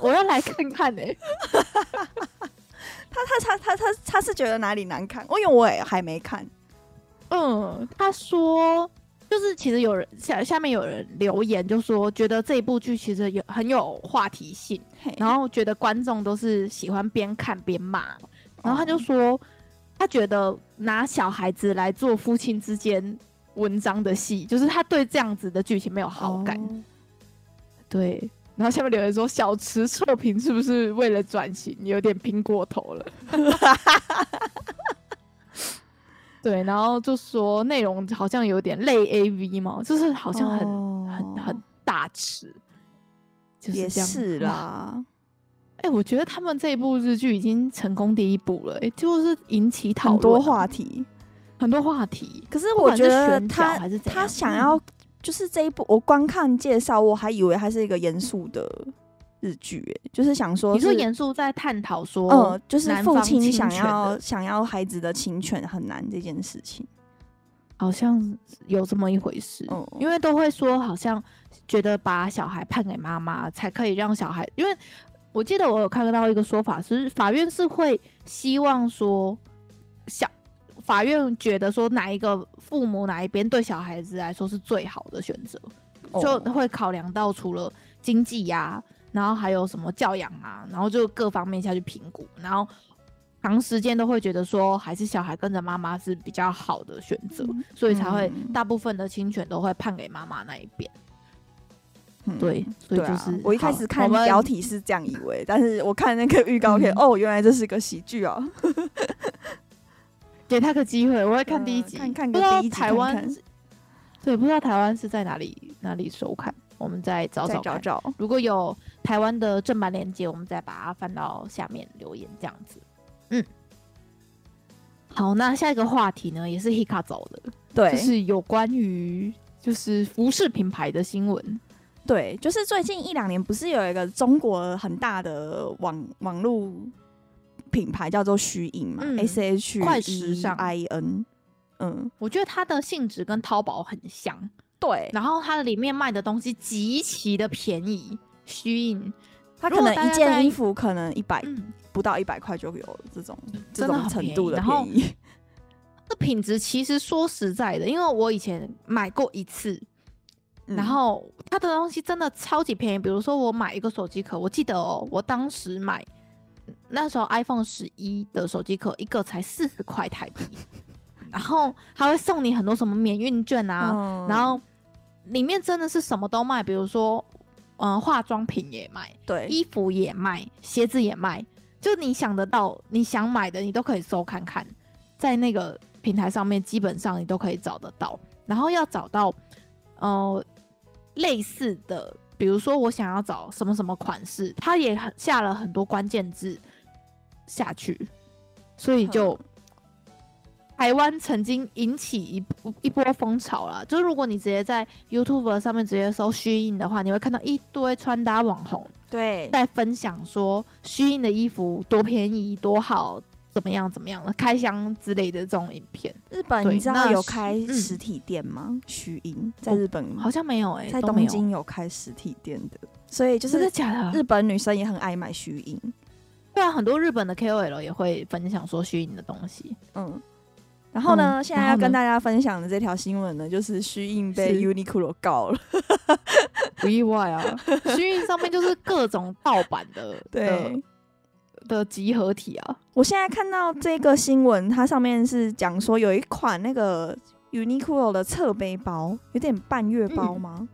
我要来看看呢、欸。他他他他他他是觉得哪里难看？因为我也还没看。嗯，他说。就是其实有人下下面有人留言，就说觉得这一部剧其实有很有话题性，然后觉得观众都是喜欢边看边骂，然后他就说他觉得拿小孩子来做夫妻之间文章的戏，就是他对这样子的剧情没有好感。对，然后下面留言说小池测评是不是为了转型有点拼过头了？对，然后就说内容好像有点类 AV 嘛，就是好像很、哦、很很大尺，就是这样是啦。哎、欸，我觉得他们这一部日剧已经成功第一部了，哎，就是引起讨论很多话题，很多话题。可是我觉得他他想要就是这一部，我光看介绍，我还以为它是一个严肃的。日剧哎，就是想说，你说严肃在探讨说，呃，就是父亲想要想要孩子的亲权很难这件事情，好像有这么一回事。嗯，因为都会说，好像觉得把小孩判给妈妈才可以让小孩，因为我记得我有看到一个说法是，法院是会希望说，小法院觉得说哪一个父母哪一边对小孩子来说是最好的选择，就会考量到除了经济呀。然后还有什么教养啊，然后就各方面下去评估，然后长时间都会觉得说，还是小孩跟着妈妈是比较好的选择，嗯、所以才会大部分的侵权都会判给妈妈那一边。嗯、对，所以就是、啊、我一开始看标题是这样以为，但是我看那个预告片，嗯、哦，原来这是个喜剧哦。给他个机会，我会看第一集，呃、看看个第一集。台湾，对，不知道台湾是在哪里哪里收看。我们再找找找找，如果有台湾的正版链接，我们再把它翻到下面留言，这样子。嗯，好，那下一个话题呢，也是 Hika 走的，对，就是有关于就是服饰品牌的新闻。对，就是最近一两年，不是有一个中国很大的网网络品牌叫做虚影嘛？S H 快时尚 I N。嗯，我觉得它的性质跟淘宝很像。对，然后它的里面卖的东西极其的便宜，虚影，它可能一件衣服可能一百、嗯、不到一百块就有这种这种程度的便宜。这品质其实说实在的，因为我以前买过一次，嗯、然后它的东西真的超级便宜。比如说我买一个手机壳，我记得哦，我当时买那时候 iPhone 十一的手机壳一个才四十块台币，然后还会送你很多什么免运券啊，嗯、然后。里面真的是什么都卖，比如说，嗯、呃，化妆品也卖，对，衣服也卖，鞋子也卖，就你想得到，你想买的，你都可以搜看看，在那个平台上面，基本上你都可以找得到。然后要找到，呃，类似的，比如说我想要找什么什么款式，它也很下了很多关键字下去，所以就。台湾曾经引起一一波风潮啦，就是如果你直接在 YouTube 上面直接搜虚印的话，你会看到一堆穿搭网红对在分享说虚印的衣服多便宜多好，怎么样怎么样的开箱之类的这种影片。日本你知道有开实体店吗？虚印、嗯、在日本好像没有哎、欸，在东京有开实体店的，所以就是真的假的。日本女生也很爱买虚印，对啊，很多日本的 KOL 也会分享说虚影的东西，嗯。然后呢，嗯、现在要跟大家分享的这条新闻呢，就是虚影被 Uniqlo 告了，不意外啊。虚影上面就是各种盗版的，对的，的集合体啊。我现在看到这个新闻，它上面是讲说有一款那个 Uniqlo 的侧背包，有点半月包吗？嗯、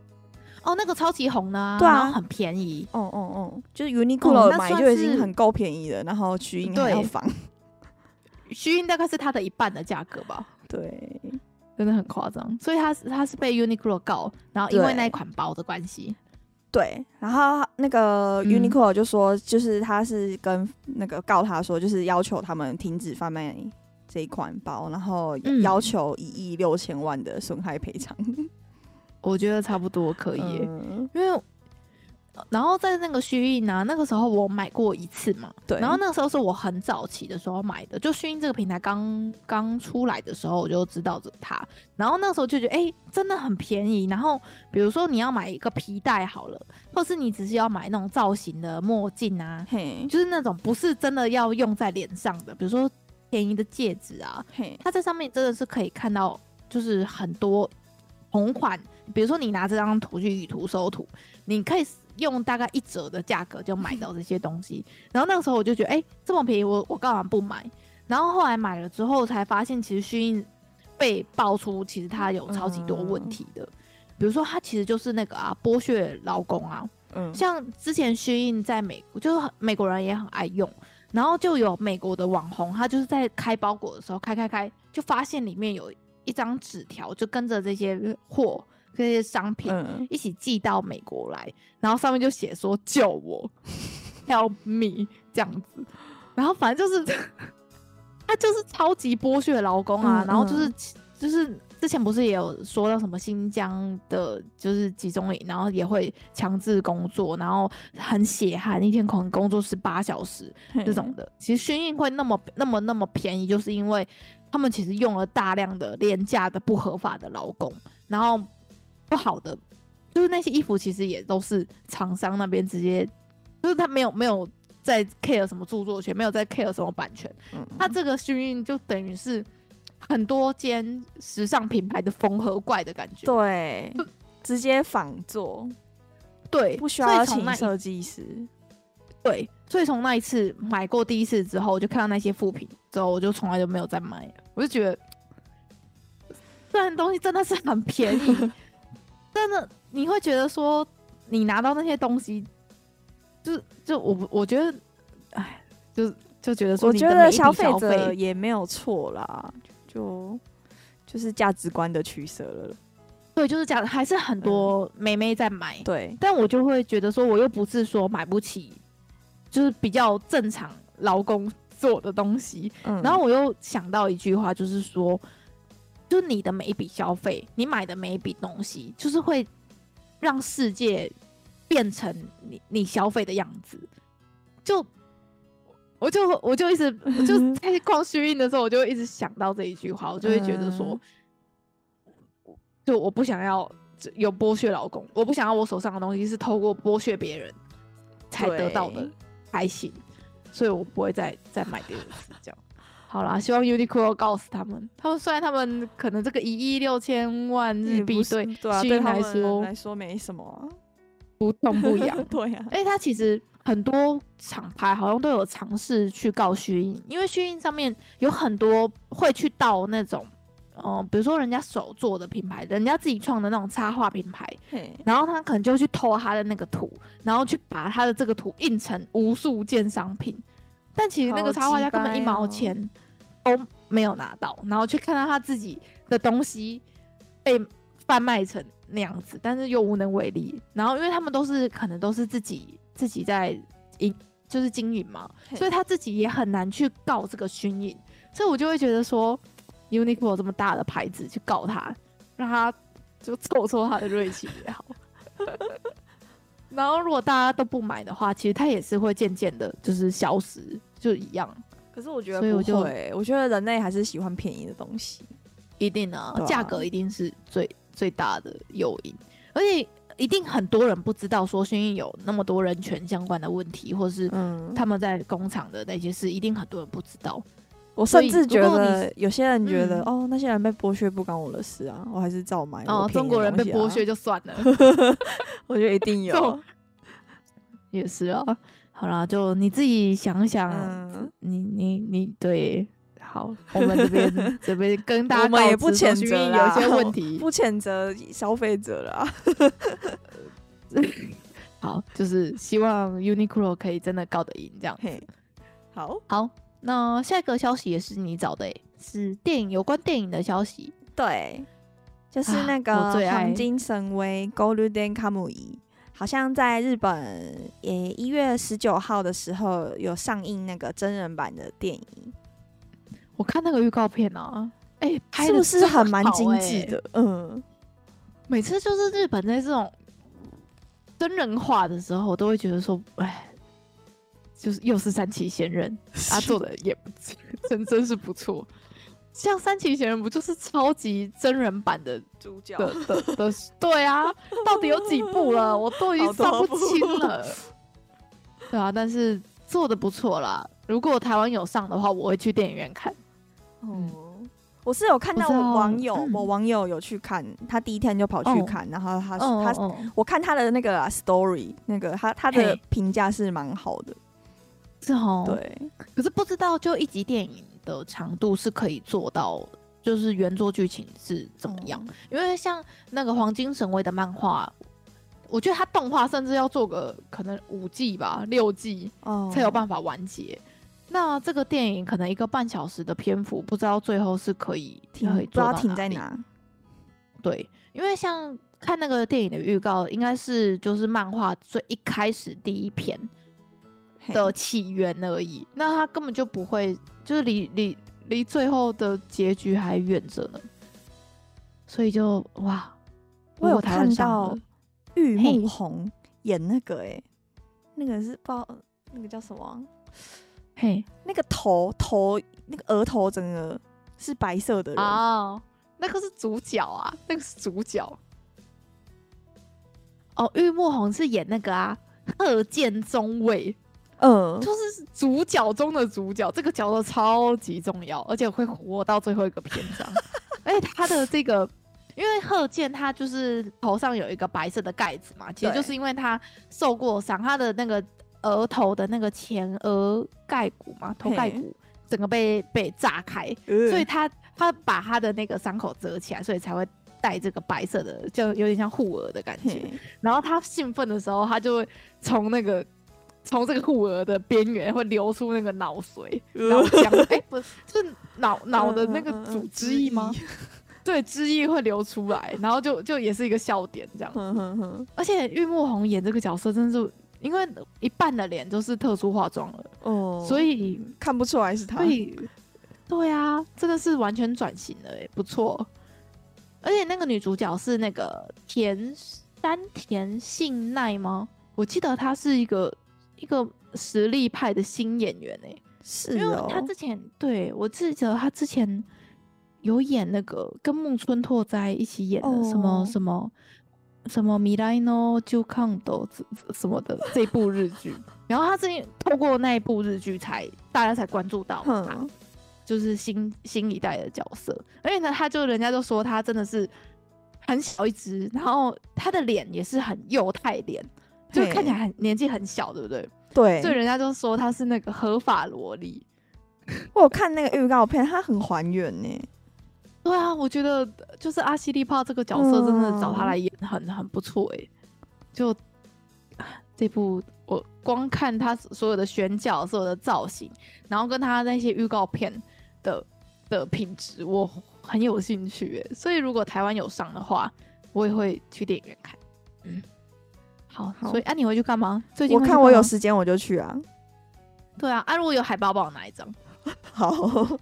哦，那个超级红的、啊，对啊，很便宜。哦哦哦，就是 Uniqlo 买就已经很够便宜了，然后虚印还要仿。虚印大概是它的一半的价格吧，对，真的很夸张。所以他是它是被 Uniqlo 告，然后因为那一款包的关系，对。然后那个 Uniqlo 就说，就是他是跟那个告他说，就是要求他们停止贩卖这一款包，然后要求一亿六千万的损害赔偿。我觉得差不多可以，嗯、因为。然后在那个虚印呢，那个时候我买过一次嘛，对。然后那个时候是我很早期的时候买的，就虚印这个平台刚刚出来的时候，我就知道着它。然后那个时候就觉得，哎、欸，真的很便宜。然后比如说你要买一个皮带好了，或是你只是要买那种造型的墨镜啊，嘿，就是那种不是真的要用在脸上的，比如说便宜的戒指啊，嘿，它在上面真的是可以看到，就是很多同款。比如说你拿这张图去以图搜图，你可以。用大概一折的价格就买到这些东西，然后那个时候我就觉得，哎、欸，这么便宜，我我干嘛不买？然后后来买了之后才发现，其实虚印被爆出其实它有超级多问题的，比如说它其实就是那个啊剥削劳工啊，嗯，像之前虚印在美国，就是美国人也很爱用，然后就有美国的网红，他就是在开包裹的时候开开开，就发现里面有一张纸条，就跟着这些货。这些商品一起寄到美国来，嗯、然后上面就写说救我，help me 这样子，然后反正就是 他就是超级剥削劳工啊，嗯、然后就是就是之前不是也有说到什么新疆的，就是集中营，然后也会强制工作，然后很血汗，一天可能工作十八小时这种的。其实虚印会那么那么那么便宜，就是因为他们其实用了大量的廉价的不合法的劳工，然后。不好的，就是那些衣服其实也都是厂商那边直接，就是他没有没有在 care 什么著作权，没有在 care 什么版权，嗯，他这个幸运就等于是很多间时尚品牌的缝合怪的感觉，对，直接仿做，对，不需要请设计师，对，所以从那一次买过第一次之后，我就看到那些副品之后，我就从来就没有再买了，我就觉得，虽然东西真的是很便宜。真的，你会觉得说，你拿到那些东西，就就我我觉得，哎，就就觉得说，我觉得消费者也没有错啦，就就是价值观的取舍了。对，就是讲，还是很多妹妹在买。嗯、对，但我就会觉得说，我又不是说买不起，就是比较正常劳工做的东西。嗯，然后我又想到一句话，就是说。就是你的每一笔消费，你买的每一笔东西，就是会让世界变成你你消费的样子。就我就我就一直我就 在逛虚印的时候，我就一直想到这一句话，我就会觉得说，就我不想要有剥削老公，我不想要我手上的东西是透过剥削别人才得到的开心，所以我不会再再买第二次这样。好啦，希望 Uniqlo 告诉他们，他们虽然他们可能这个一亿六千万日币对虚印来说来说没什么、啊，不痛不痒。对呀、啊，哎，他其实很多厂牌好像都有尝试去告虚印，因为虚印上面有很多会去盗那种，嗯、呃，比如说人家手做的品牌，人家自己创的那种插画品牌，然后他可能就去偷他的那个图，然后去把他的这个图印成无数件商品。但其实那个插画家根本一毛钱都没有拿到，然后却看到他自己的东西被贩卖成那样子，但是又无能为力。然后因为他们都是可能都是自己自己在营，就是经营嘛，所以他自己也很难去告这个虚印。所以我就会觉得说，Uniqlo 这么大的牌子去告他，让他就凑凑他的锐气也好。然后，如果大家都不买的话，其实它也是会渐渐的，就是消失，就一样。可是我觉得不会，我，就我觉得人类还是喜欢便宜的东西，一定啊，价格一定是最最大的诱因，而且一定很多人不知道说虚印有那么多人权相关的问题，或是他们在工厂的那些事，一定很多人不知道。我甚至觉得有些人觉得，哦，那些人被剥削不关我的事啊，我还是照买。哦，中国人被剥削就算了，我觉得一定有。也是啊，好啦，就你自己想想，嗯、你你你对，好，我们这边这边跟大家，我们也不谴责，有些问题不谴责消费者啦。好，就是希望 Uniqlo 可以真的告得赢这样子。好好，那下一个消息也是你找的诶，是电影有关电影的消息。对，就是那个黄金神威 Golden Kamuy 好像在日本，也一月十九号的时候有上映那个真人版的电影。我看那个预告片啊，哎、欸，是不是很蛮精致的？嗯，每次就是日本在这种真人化的时候，我都会觉得说，哎，就是又是三崎贤人，他做的也不真真是不错。像三崎贤人不就是超级真人版的主角的的，的，对啊，到底有几部了？我都已经算不清了。对啊，但是做的不错啦。如果台湾有上的话，我会去电影院看。嗯，我是有看到我网友，我网友有去看，他第一天就跑去看，嗯、然后他他、嗯、我看他的那个 story，那个他他的评价是蛮好的，是哦。对，可是不知道就一集电影。的长度是可以做到，就是原作剧情是怎么样？嗯、因为像那个黄金神威的漫画，我觉得它动画甚至要做个可能五季吧，六季哦才有办法完结。嗯、那这个电影可能一个半小时的篇幅，不知道最后是可以停，可以做到停在哪？对，因为像看那个电影的预告，应该是就是漫画最一开始第一篇的起源而已，那他根本就不会。就是离离离最后的结局还远着呢，所以就哇，我有看到玉木宏演那个哎、欸，那个是不知道那个叫什么，嘿，那个头头那个额头整个是白色的人哦，那个是主角啊，那个是主角。哦，玉木宏是演那个啊，二见宗卫。嗯，就是主角中的主角，这个角色超级重要，而且会活到最后一个篇章。而且他的这个，因为贺建他就是头上有一个白色的盖子嘛，其实就是因为他受过伤，他的那个额头的那个前额盖骨嘛，头盖骨整个被被炸开，所以他他把他的那个伤口折起来，所以才会戴这个白色的，就有点像护额的感觉。然后他兴奋的时候，他就会从那个。从这个护额的边缘会流出那个脑髓，然后讲，哎、欸，不是，是脑脑的那个组织液吗？对，汁液会流出来，然后就就也是一个笑点这样。而且玉木宏演这个角色，真的是因为一半的脸都是特殊化妆了，哦，所以看不出来是他。对，对啊，真的是完全转型了，哎，不错。而且那个女主角是那个田山田杏奈吗？我记得她是一个。一个实力派的新演员哎、欸，是哦，因为他之前对我记得他之前有演那个跟木村拓哉一起演的什么、哦、什么什么米莱诺就抗斗什么的这部日剧，然后他最近透过那一部日剧才大家才关注到他，嗯、就是新新一代的角色，而且呢，他就人家就说他真的是很小一只，然后他的脸也是很幼态脸。就看起来很年纪很小，对不对？对，所以人家就说他是那个合法萝莉。我有看那个预告片，他很还原呢。对啊，我觉得就是阿西利帕这个角色真的找他来演很很不错哎。就这部我光看他所有的选角、所有的造型，然后跟他那些预告片的的品质，我很有兴趣哎。所以如果台湾有上的话，我也会去电影院看。嗯。好，所以啊，你回去干嘛？最近我看我有时间我就去啊。对啊，啊，如果有海报，帮我拿一张。好，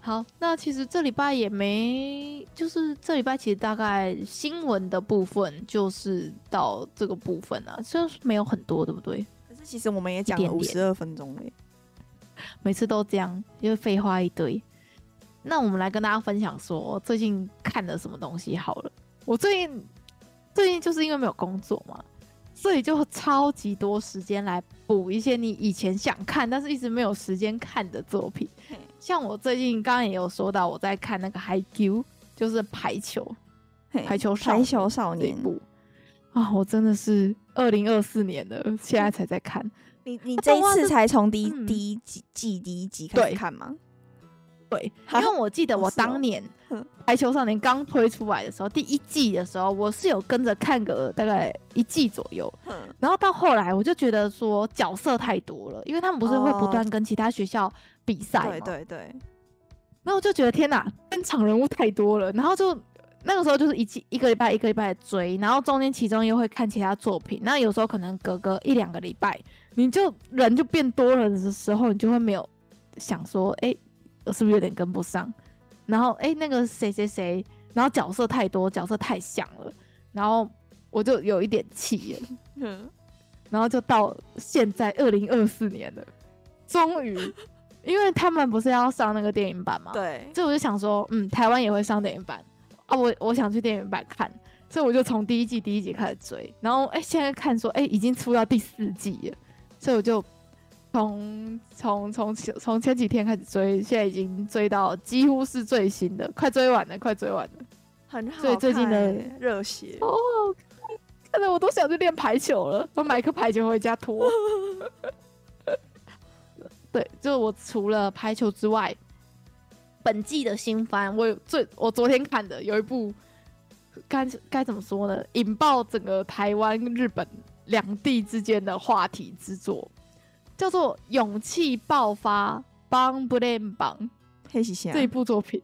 好，那其实这礼拜也没，就是这礼拜其实大概新闻的部分就是到这个部分啊，就是没有很多，对不对？可是其实我们也讲了五十二分钟嘞，每次都这样，因为废话一堆。那我们来跟大家分享说，最近看了什么东西好了。我最近。最近就是因为没有工作嘛，所以就超级多时间来补一些你以前想看但是一直没有时间看的作品。像我最近刚刚也有说到，我在看那个《Haikyuu》，就是排球，排球少排球少年啊，我真的是二零二四年的现在才在看。你你这一次才从第一第一季季第一集开始看吗？对，因为我记得我当年《排球少年》刚推出来的时候，第一季的时候，我是有跟着看个大概一季左右。然后到后来，我就觉得说角色太多了，因为他们不是会不断跟其他学校比赛吗？对对对。然后我就觉得天哪，登场人物太多了。然后就那个时候就是一季一个礼拜一个礼拜追，然后中间其中又会看其他作品。那有时候可能隔个一两个礼拜，你就人就变多了的时候，你就会没有想说，哎。是不是有点跟不上？然后哎、欸，那个谁谁谁，然后角色太多，角色太像了，然后我就有一点气了。嗯，然后就到现在二零二四年了，终于，因为他们不是要上那个电影版吗？对，所以我就想说，嗯，台湾也会上电影版啊，我我想去电影版看，所以我就从第一季第一集开始追，然后哎、欸，现在看说哎、欸，已经出到第四季了，所以我就。从从从从前几天开始追，现在已经追到几乎是最新的，快追完了，快追完了，很好。所以最近的热血哦，看得我都想去练排球了，我买颗排球回家拖。对，就我除了排球之外，本季的新番，我有最我昨天看的有一部，该该怎么说呢？引爆整个台湾、日本两地之间的话题之作。叫做《勇气爆发》帮不练帮，这一部作品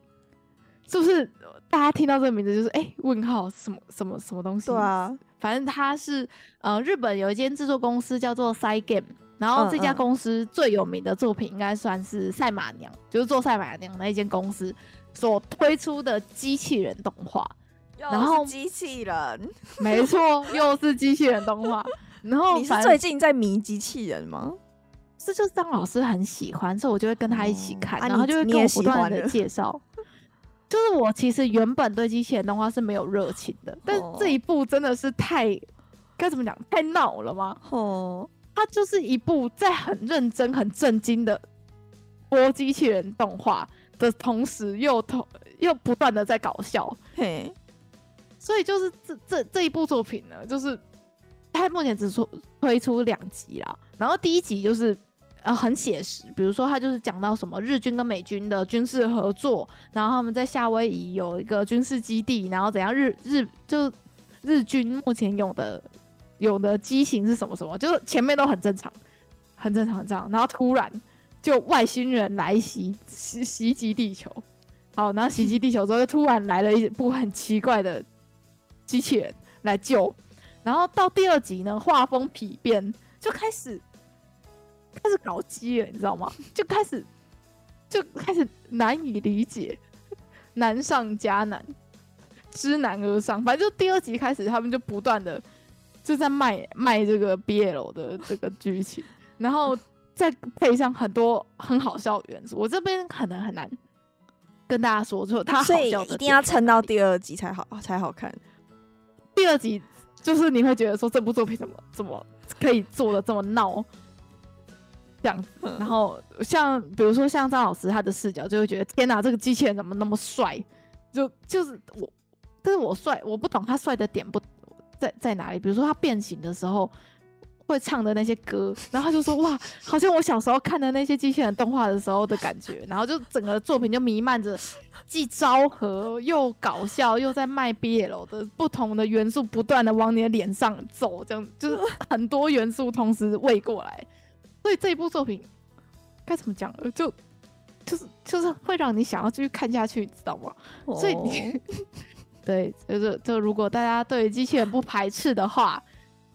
是不是大家听到这个名字就是哎、欸、问号什么什么什么东西？对啊，反正它是呃日本有一间制作公司叫做 Cygame，然后这家公司最有名的作品应该算是赛马娘，就是做赛马娘那一间公司所推出的机器人动画，然后机器人，没错，又是机器人动画。然后 你是最近在迷机器人吗？这就是张老师很喜欢，所以我就会跟他一起看，嗯、然后就会跟我不断的介绍。就是我其实原本对机器人动画是没有热情的，但这一部真的是太该怎么讲，太闹了吗？哦，它就是一部在很认真、很震惊的播机器人动画的同时又，又同又不断的在搞笑。嘿，所以就是这这这一部作品呢，就是它目前只出推出两集啦，然后第一集就是。呃，很写实，比如说他就是讲到什么日军跟美军的军事合作，然后他们在夏威夷有一个军事基地，然后怎样日日就日军目前有的有的机型是什么什么，就是前面都很正常，很正常这样，然后突然就外星人来袭袭袭击地球，好，然后袭击地球之后，就突然来了一部很奇怪的机器人来救，然后到第二集呢，画风丕变，就开始。开始搞基了，你知道吗？就开始就开始难以理解，难上加难，知难而上。反正就第二集开始，他们就不断的就在卖卖这个 BL 的这个剧情，然后再配上很多很好笑的元素。我这边可能很难跟大家说，就他好笑的，一定要撑到第二集才好才好看。第二集就是你会觉得说，这部作品怎么怎么可以做的这么闹。这样子，然后像比如说像张老师他的视角就会觉得天哪，这个机器人怎么那么帅？就就是我，但是我帅，我不懂他帅的点不在在哪里。比如说他变形的时候会唱的那些歌，然后他就说哇，好像我小时候看的那些机器人动画的时候的感觉。然后就整个作品就弥漫着既昭和又搞笑又在卖 BL 的不同的元素，不断的往你的脸上走，这样就是很多元素同时喂过来。所以这一部作品该怎么讲？就就是就是会让你想要继续看下去，你知道吗？Oh. 所以你 对，就是就如果大家对机器人不排斥的话，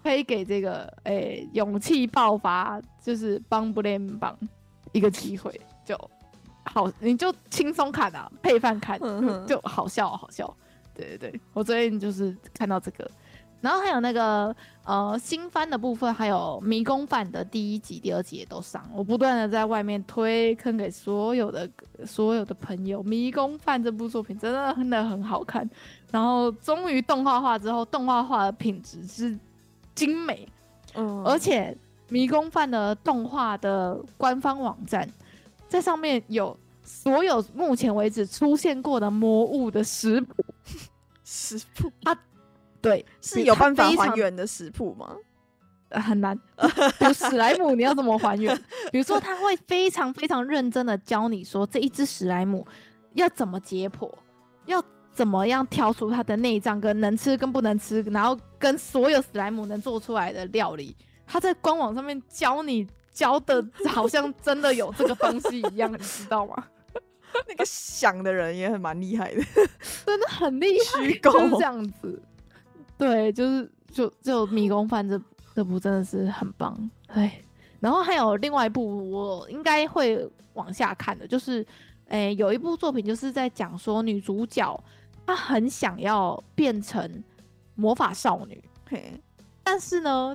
可以给这个诶、欸、勇气爆发，就是帮不练帮一个机会，就好，你就轻松看啊，配饭看就好笑好笑。对对对，我最近就是看到这个。然后还有那个呃新番的部分，还有《迷宫饭》的第一集、第二集也都上。我不断的在外面推坑给所有的所有的朋友，《迷宫饭》这部作品真的真的很好看。然后终于动画化之后，动画化的品质是精美。嗯，而且迷宫饭的动画的官方网站，在上面有所有目前为止出现过的魔物的食谱。食谱 啊，对，是有办法还原的食谱吗？呃，很难。有史莱姆，你要怎么还原？比如说，他会非常非常认真的教你说，这一只史莱姆要怎么解剖，要怎么样挑出它的内脏，跟能吃跟不能吃，然后跟所有史莱姆能做出来的料理，他在官网上面教你，教的好像真的有这个东西一样，你知道吗？那个想的人也很蛮厉害的，真的很厉害，虚构就是这样子。对，就是就就迷宫饭这。这部真的是很棒，对。然后还有另外一部，我应该会往下看的，就是，诶，有一部作品就是在讲说女主角她很想要变成魔法少女，嘿，但是呢，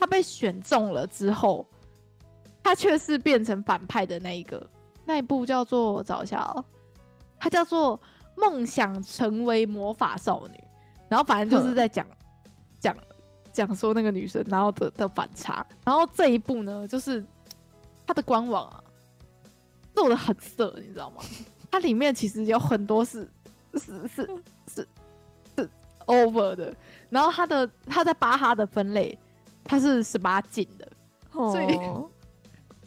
她被选中了之后，她却是变成反派的那一个。那一部叫做我找一下哦，它叫做《梦想成为魔法少女》，然后反正就是在讲讲。讲说那个女生，然后的的反差，然后这一部呢，就是它的官网啊做的很色，你知道吗？它里面其实有很多是是是是是 over 的，然后它的它在巴哈的分类，它是十八禁的，所以。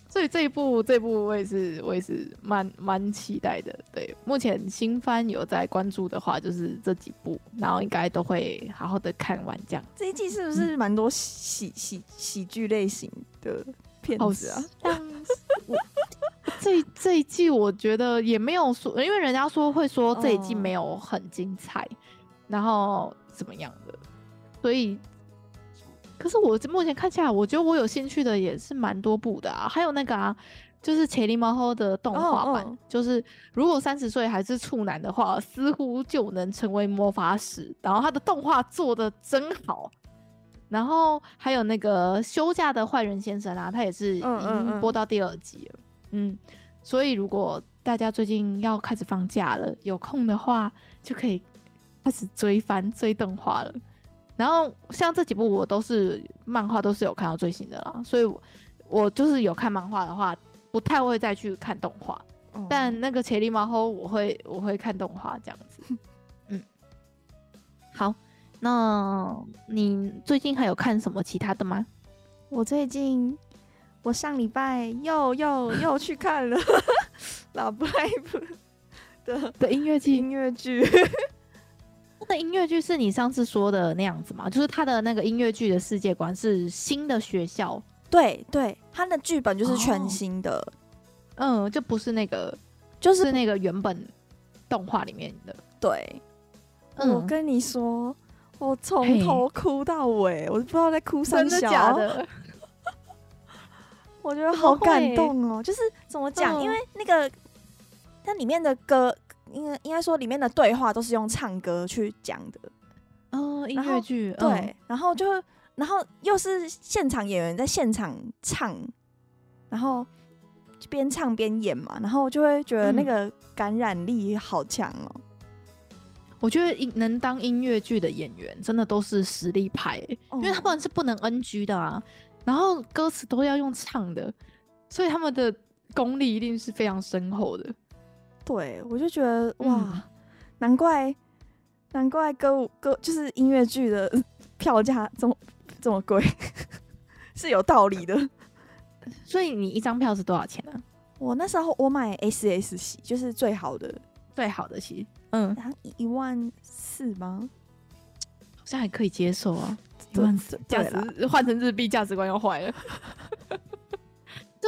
Oh. 所以这一部，这一部我也是，我也是蛮蛮期待的。对，目前新番有在关注的话，就是这几部，然后应该都会好好的看完这样。这一季是不是蛮多喜喜喜剧类型的片子啊？像我这这一季我觉得也没有说，因为人家说会说这一季没有很精彩，哦、然后怎么样的，所以。可是我目前看下来，我觉得我有兴趣的也是蛮多部的啊，还有那个啊，就是《潜力猫后》的动画版，oh, oh. 就是如果三十岁还是处男的话，似乎就能成为魔法使。然后他的动画做的真好，然后还有那个休假的坏人先生啊，他也是已经播到第二集了。嗯，嗯，嗯，所以如果大家最近要开始放假了，有空的话就可以开始追番追动画了。然后像这几部我都是漫画，都是有看到最新的啦，所以我，我就是有看漫画的话，不太会再去看动画。嗯、但那个《潜力猫后》，我会我会看动画这样子。嗯，好，那你最近还有看什么其他的吗？我最近，我上礼拜又又 又去看了《Love Live》的的音乐剧音乐剧。那音乐剧是你上次说的那样子吗？就是他的那个音乐剧的世界观是新的学校，对对，他的剧本就是全新的，哦、嗯，就不是那个，就是那个原本动画里面的。对，嗯、我跟你说，我从头哭到尾，我都不知道在哭什么。真的假的？我觉得好感动哦！就是怎么讲，嗯、因为那个它里面的歌。应该应该说，里面的对话都是用唱歌去讲的，哦，音乐剧对，嗯、然后就然后又是现场演员在现场唱，然后边唱边演嘛，然后就会觉得那个感染力好强哦。嗯、我觉得能当音乐剧的演员真的都是实力派、因为他们是不能 NG 的啊，然后歌词都要用唱的，所以他们的功力一定是非常深厚的。对，我就觉得哇，嗯、难怪难怪歌舞歌就是音乐剧的 票价这么这么贵，是有道理的。所以你一张票是多少钱呢？我那时候我买 SS 席，就是最好的最好的席，嗯，一万四吗？好像还可以接受啊，一万四价值换成日币价值观要坏了。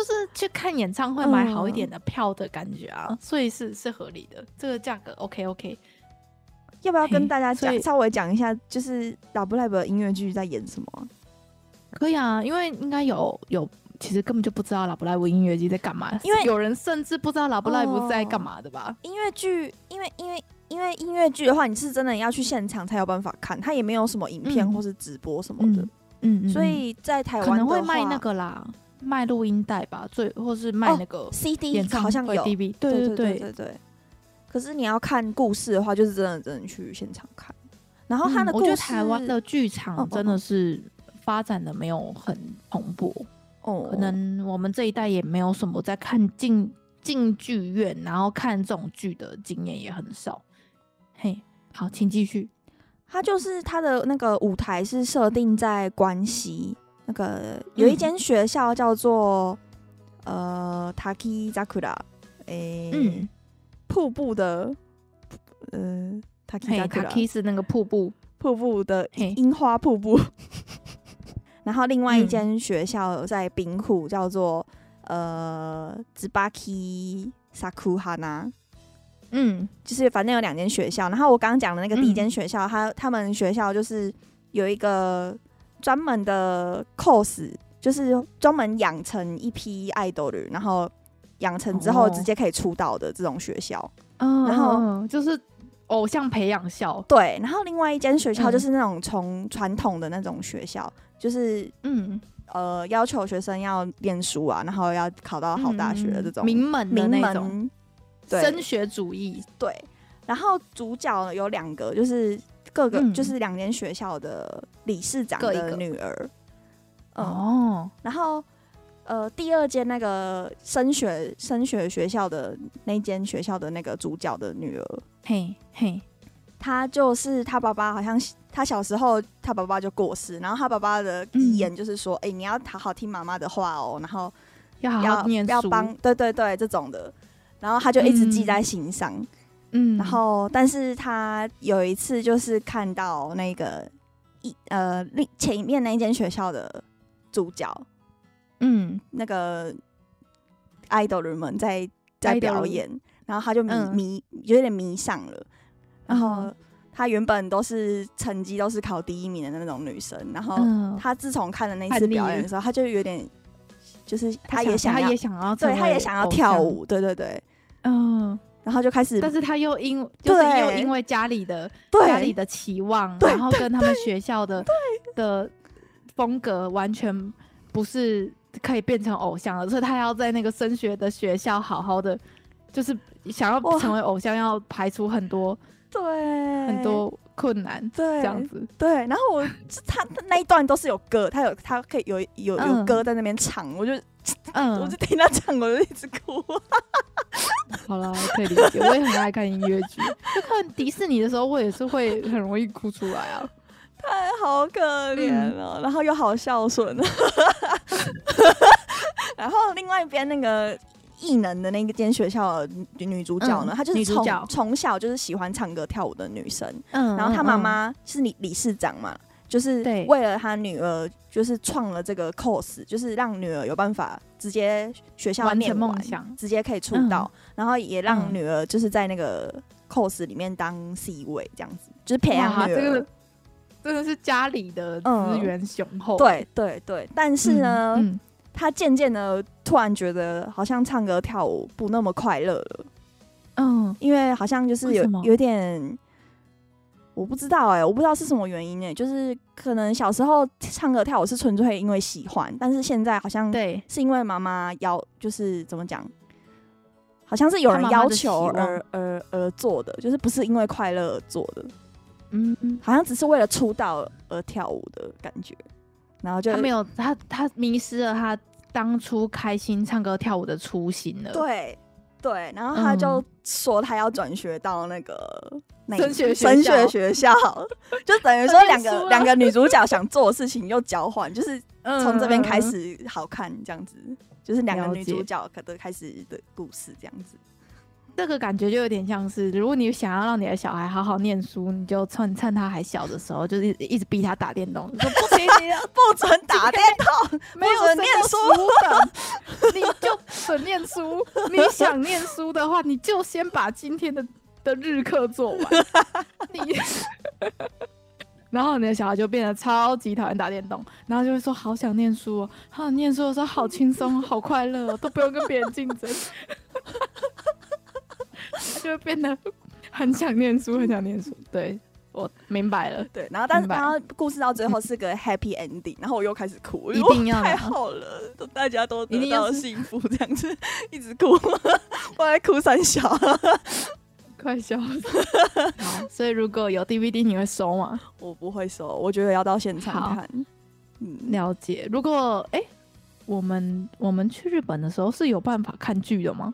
就是去看演唱会买好一点的票的感觉啊，嗯、所以是是合理的，这个价格 OK OK。要不要跟大家讲稍微讲一下，就是 Love Live 的音乐剧在演什么？可以啊，因为应该有有，其实根本就不知道 Love Live 音乐剧在干嘛，因为有人甚至不知道 Love Live 在干嘛的吧？音乐剧，因为因为因为音乐剧的话，你是真的要去现场才有办法看，它也没有什么影片或是直播什么的，嗯，嗯，所以在台湾可能会卖那个啦。卖录音带吧，最或是卖那个 CD，好像有对对对对对。可是你要看故事的话，就是真的只能去现场看。然后他的，我觉得台湾的剧场真的是发展的没有很蓬勃哦，可能我们这一代也没有什么在看进进剧院，然后看这种剧的经验也很少。嘿，好，请继续。他就是他的那个舞台是设定在关西，那个有一间学校叫做、嗯、呃 Taki Zakura，诶，嗯、瀑布的，呃 Taki Taki 是那个瀑布，瀑布的樱花瀑布。然后另外一间学校在兵库，叫做呃 Tsubaki Sakuhana。嗯，就是反正有两间学校，然后我刚刚讲的那个第一间学校，他、嗯、他们学校就是有一个专门的 cos，就是专门养成一批爱豆的，然后养成之后直接可以出道的这种学校。嗯、哦，然后就是偶像培养校。对，然后另外一间学校就是那种从传统的那种学校，嗯、就是嗯呃要求学生要念书啊，然后要考到好大学的这种、嗯、名门的那种。名门对升学主义对，然后主角有两个，就是各个、嗯、就是两间学校的理事长的女儿。嗯、哦，然后呃，第二间那个升学升学学校的那间学校的那个主角的女儿，嘿嘿，她就是她爸爸，好像她小时候她爸爸就过世，然后她爸爸的遗言就是说，哎、嗯欸，你要好好听妈妈的话哦，然后要好好念书，要帮，对对对，这种的。然后他就一直记在心上，嗯，然后但是他有一次就是看到那个一呃另前面那一间学校的主角，嗯，那个 idol 们在在表演，然后他就迷迷有点迷上了，然后他原本都是成绩都是考第一名的那种女生，然后他自从看了那次表演的时候，他就有点就是他也想他也想要对他也想要跳舞，对对对。嗯，然后就开始，但是他又因就是又因为家里的家里的期望，然后跟他们学校的的风格完全不是可以变成偶像的，所以他要在那个升学的学校好好的，就是想要成为偶像，要排除很多对。很多困难，对这样子对。然后我他那一段都是有歌，他有他可以有有有歌在那边唱，我就嗯，我就听他唱，我就一直哭。好了，可以理解。我也很爱看音乐剧，就看迪士尼的时候，我也是会很容易哭出来啊。太好可怜了，嗯、然后又好孝顺。然后另外一边那个艺能的那个间学校的女主角呢，嗯、她就是从从小就是喜欢唱歌跳舞的女生。嗯，然后她妈妈是理理事长嘛。就是为了她女儿，就是创了这个 cos，就是让女儿有办法直接学校念完，梦想直接可以出道，嗯、然后也让女儿就是在那个 cos 里面当 C 位这样子，就是培养女儿。这个真的是家里的资源雄厚。嗯。对对对，但是呢，嗯嗯、他渐渐的突然觉得好像唱歌跳舞不那么快乐了。嗯，因为好像就是有有点。我不知道哎、欸，我不知道是什么原因哎、欸。就是可能小时候唱歌跳舞是纯粹因为喜欢，但是现在好像对，是因为妈妈要，就是怎么讲，好像是有人要求而而而做的，就是不是因为快乐而做的，嗯，好像只是为了出道而跳舞的感觉，然后就他没有他他迷失了他当初开心唱歌跳舞的初心了，对。对，然后他就说他要转学到那个升学升学学校，就等于说两个两个女主角想做的事情又交换，就是从这边开始好看这样子，就是两个女主角可都开始的故事这样子。这个感觉就有点像是，如果你想要让你的小孩好好念书，你就趁趁他还小的时候，就是一直逼他打电动，说不行，你 不准打电动，没有念书的，你就准念书。你想念书的话，你就先把今天的的日课做完。你，然后你的小孩就变得超级讨厌打电动，然后就会说好想念书哦，好想念书的时候好轻松，好快乐哦，都不用跟别人竞争。他 就会变得很想念书，很想念书。对，我明白了。对，然后但是然后故事到最后是个 happy ending，然后我又开始哭，一定要太好了，都大家都得到幸福，这样子 一直哭，我还哭三小，快笑死。好，所以如果有 DVD，你会收吗？我不会收，我觉得要到现场看。嗯，了解。如果哎、欸，我们我们去日本的时候是有办法看剧的吗？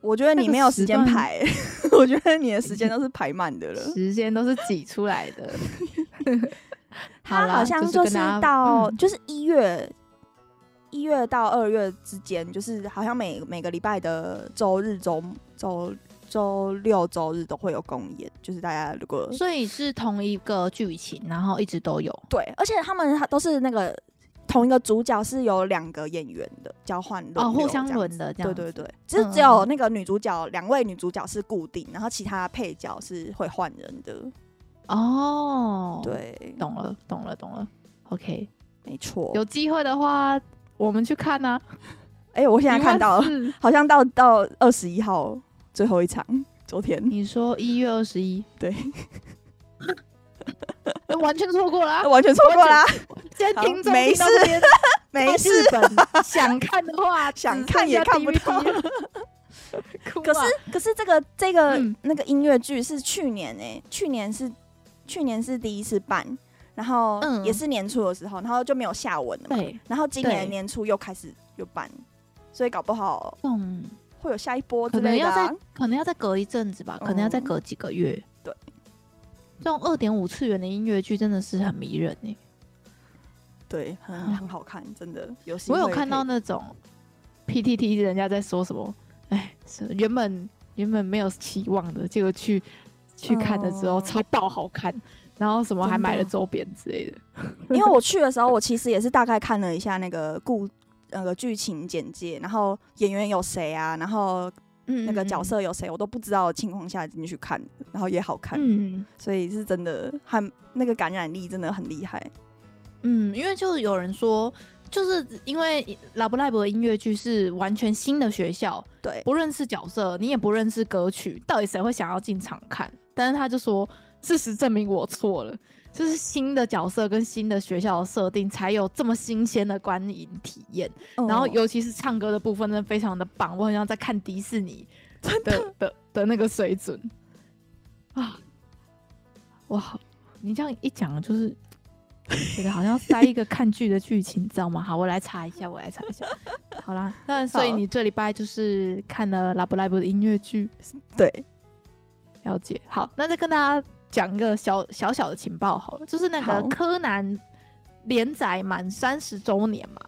我觉得你没有时间排，我觉得你的时间都是排满的了，时间都是挤出来的。他好像就是到就是一月一、嗯、月到二月之间，就是好像每每个礼拜的周日、周周周六、周日都会有公演，就是大家如果所以是同一个剧情，然后一直都有。对，而且他们都是那个。同一个主角是有两个演员的交换哦，互相轮的这样。对对对，只是只有那个女主角，两、嗯、位女主角是固定，然后其他配角是会换人的。哦，对，懂了，懂了，懂了。OK，没错。有机会的话，我们去看呢、啊。哎、欸，我现在看到了，好像到到二十一号最后一场，昨天。你说一月二十一？对。完全错过了、啊，完全错过了、啊。现在听众没事，没事。想看的话，想看也看不到。可是，可是这个这个、嗯、那个音乐剧是去年哎、欸，去年是去年是第一次办，然后也是年初的时候，然后就没有下文了嘛。对。然后今年年初又开始又办，所以搞不好嗯会有下一波之类的、啊。可能要再可能要再隔一阵子吧，可能要再隔几个月。嗯、对。这种二点五次元的音乐剧真的是很迷人呢、欸，对，很很好看，真的。有我有看到那种 PTT 人家在说什么，哎，是原本原本没有期望的，结果去去看的时候超爆好看，然后什么还买了周边之类的。因为我去的时候，我其实也是大概看了一下那个故那个剧情简介，然后演员有谁啊，然后。那个角色有谁，我都不知道的情况下进去看，然后也好看，嗯，所以是真的，很那个感染力真的很厉害。嗯，因为就是有人说，就是因为 Love Live 的音乐剧是完全新的学校，对，不认识角色，你也不认识歌曲，到底谁会想要进场看？但是他就说，事实证明我错了。就是新的角色跟新的学校的设定，才有这么新鲜的观影体验。Oh. 然后，尤其是唱歌的部分，真的非常的棒。我好像在看迪士尼的的的，的那个水准啊！哇，你这样一讲，就是觉得好像塞一个看剧的剧情，知道吗？好，我来查一下，我来查一下。好啦，那所以你这礼拜就是看了《拉布拉布》的音乐剧，对，了解。好，那再跟大家。讲一个小小小的情报好了，就是那个柯南连载满三十周年嘛，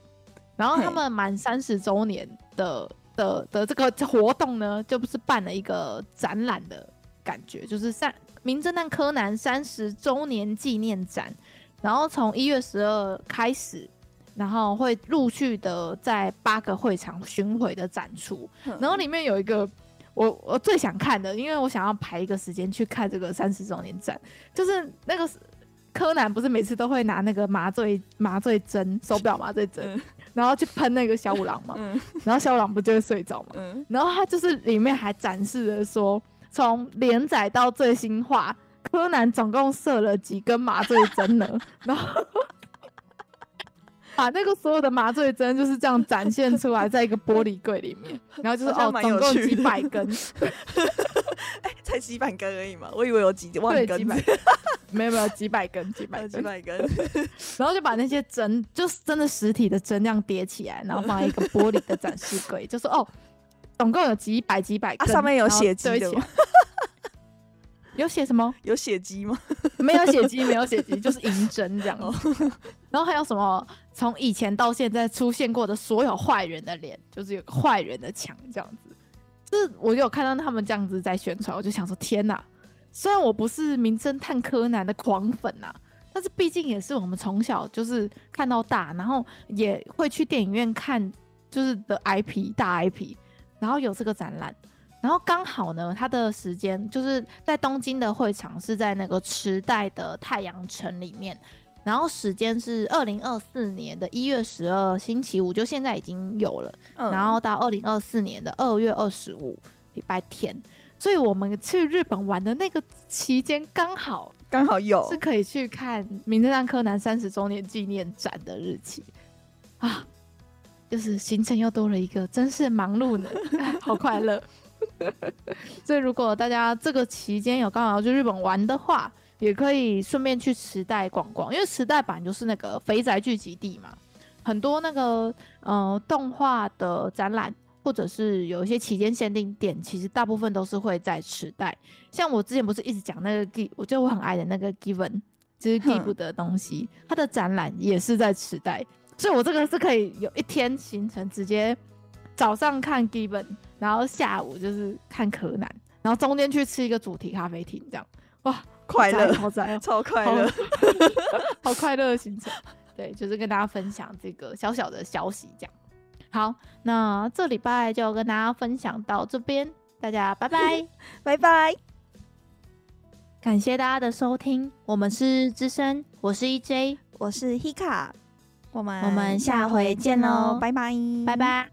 然后他们满三十周年的的的这个活动呢，就不是办了一个展览的感觉，就是三名侦探柯南三十周年纪念展，然后从一月十二开始，然后会陆续的在八个会场巡回的展出，然后里面有一个。我我最想看的，因为我想要排一个时间去看这个三十周年展，就是那个柯南不是每次都会拿那个麻醉麻醉针手表麻醉针，嗯、然后去喷那个小五郎嘛，嗯、然后小五郎不就会睡着嘛，嗯、然后他就是里面还展示了说，从连载到最新话，柯南总共射了几根麻醉针呢？然后。把那个所有的麻醉针就是这样展现出来，在一个玻璃柜里面，然后就是哦，总共几百根，哎、欸，才几百根而已嘛，我以为有几万根，没有没有几百根，几百根，几百根，然后就把那些针，就是真的实体的针这样叠起来，然后放在一个玻璃的展示柜，就说哦，总共有几百几百根，啊、上面有血迹的吗？有写什么？有血迹吗？没有血迹，没有血迹，就是银针这样哦。然后还有什么？从以前到现在出现过的所有坏人的脸，就是有个坏人的墙这样子。就是我有看到他们这样子在宣传，我就想说：天哪！虽然我不是名侦探柯南的狂粉呐，但是毕竟也是我们从小就是看到大，然后也会去电影院看，就是的 IP 大 IP，然后有这个展览。然后刚好呢，他的时间就是在东京的会场是在那个池袋的太阳城里面，然后时间是二零二四年的一月十二星期五，就现在已经有了，嗯、然后到二零二四年的二月二十五礼拜天，所以我们去日本玩的那个期间刚好刚好有。是可以去看《名侦探柯南》三十周年纪念展的日期。啊，就是行程又多了一个，真是忙碌呢，好快乐。所以，如果大家这个期间有刚好要去日本玩的话，也可以顺便去池袋逛逛，因为池袋版就是那个肥宅聚集地嘛，很多那个呃动画的展览，或者是有一些期间限定店，其实大部分都是会在池袋。像我之前不是一直讲那个 G，我就我很爱的那个 Given，就是 Give 的东西，它的展览也是在池袋，所以我这个是可以有一天行程，直接早上看 Given，然后下午就是看柯南，然后中间去吃一个主题咖啡厅，这样哇。快乐，超赞，超快乐，好 快乐的行程。对，就是跟大家分享这个小小的消息，这样。好，那这礼拜就跟大家分享到这边，大家拜拜，拜拜。感谢大家的收听，我们是资深，我是 EJ，我是 Hika，我们我们下回见喽，拜拜，拜拜。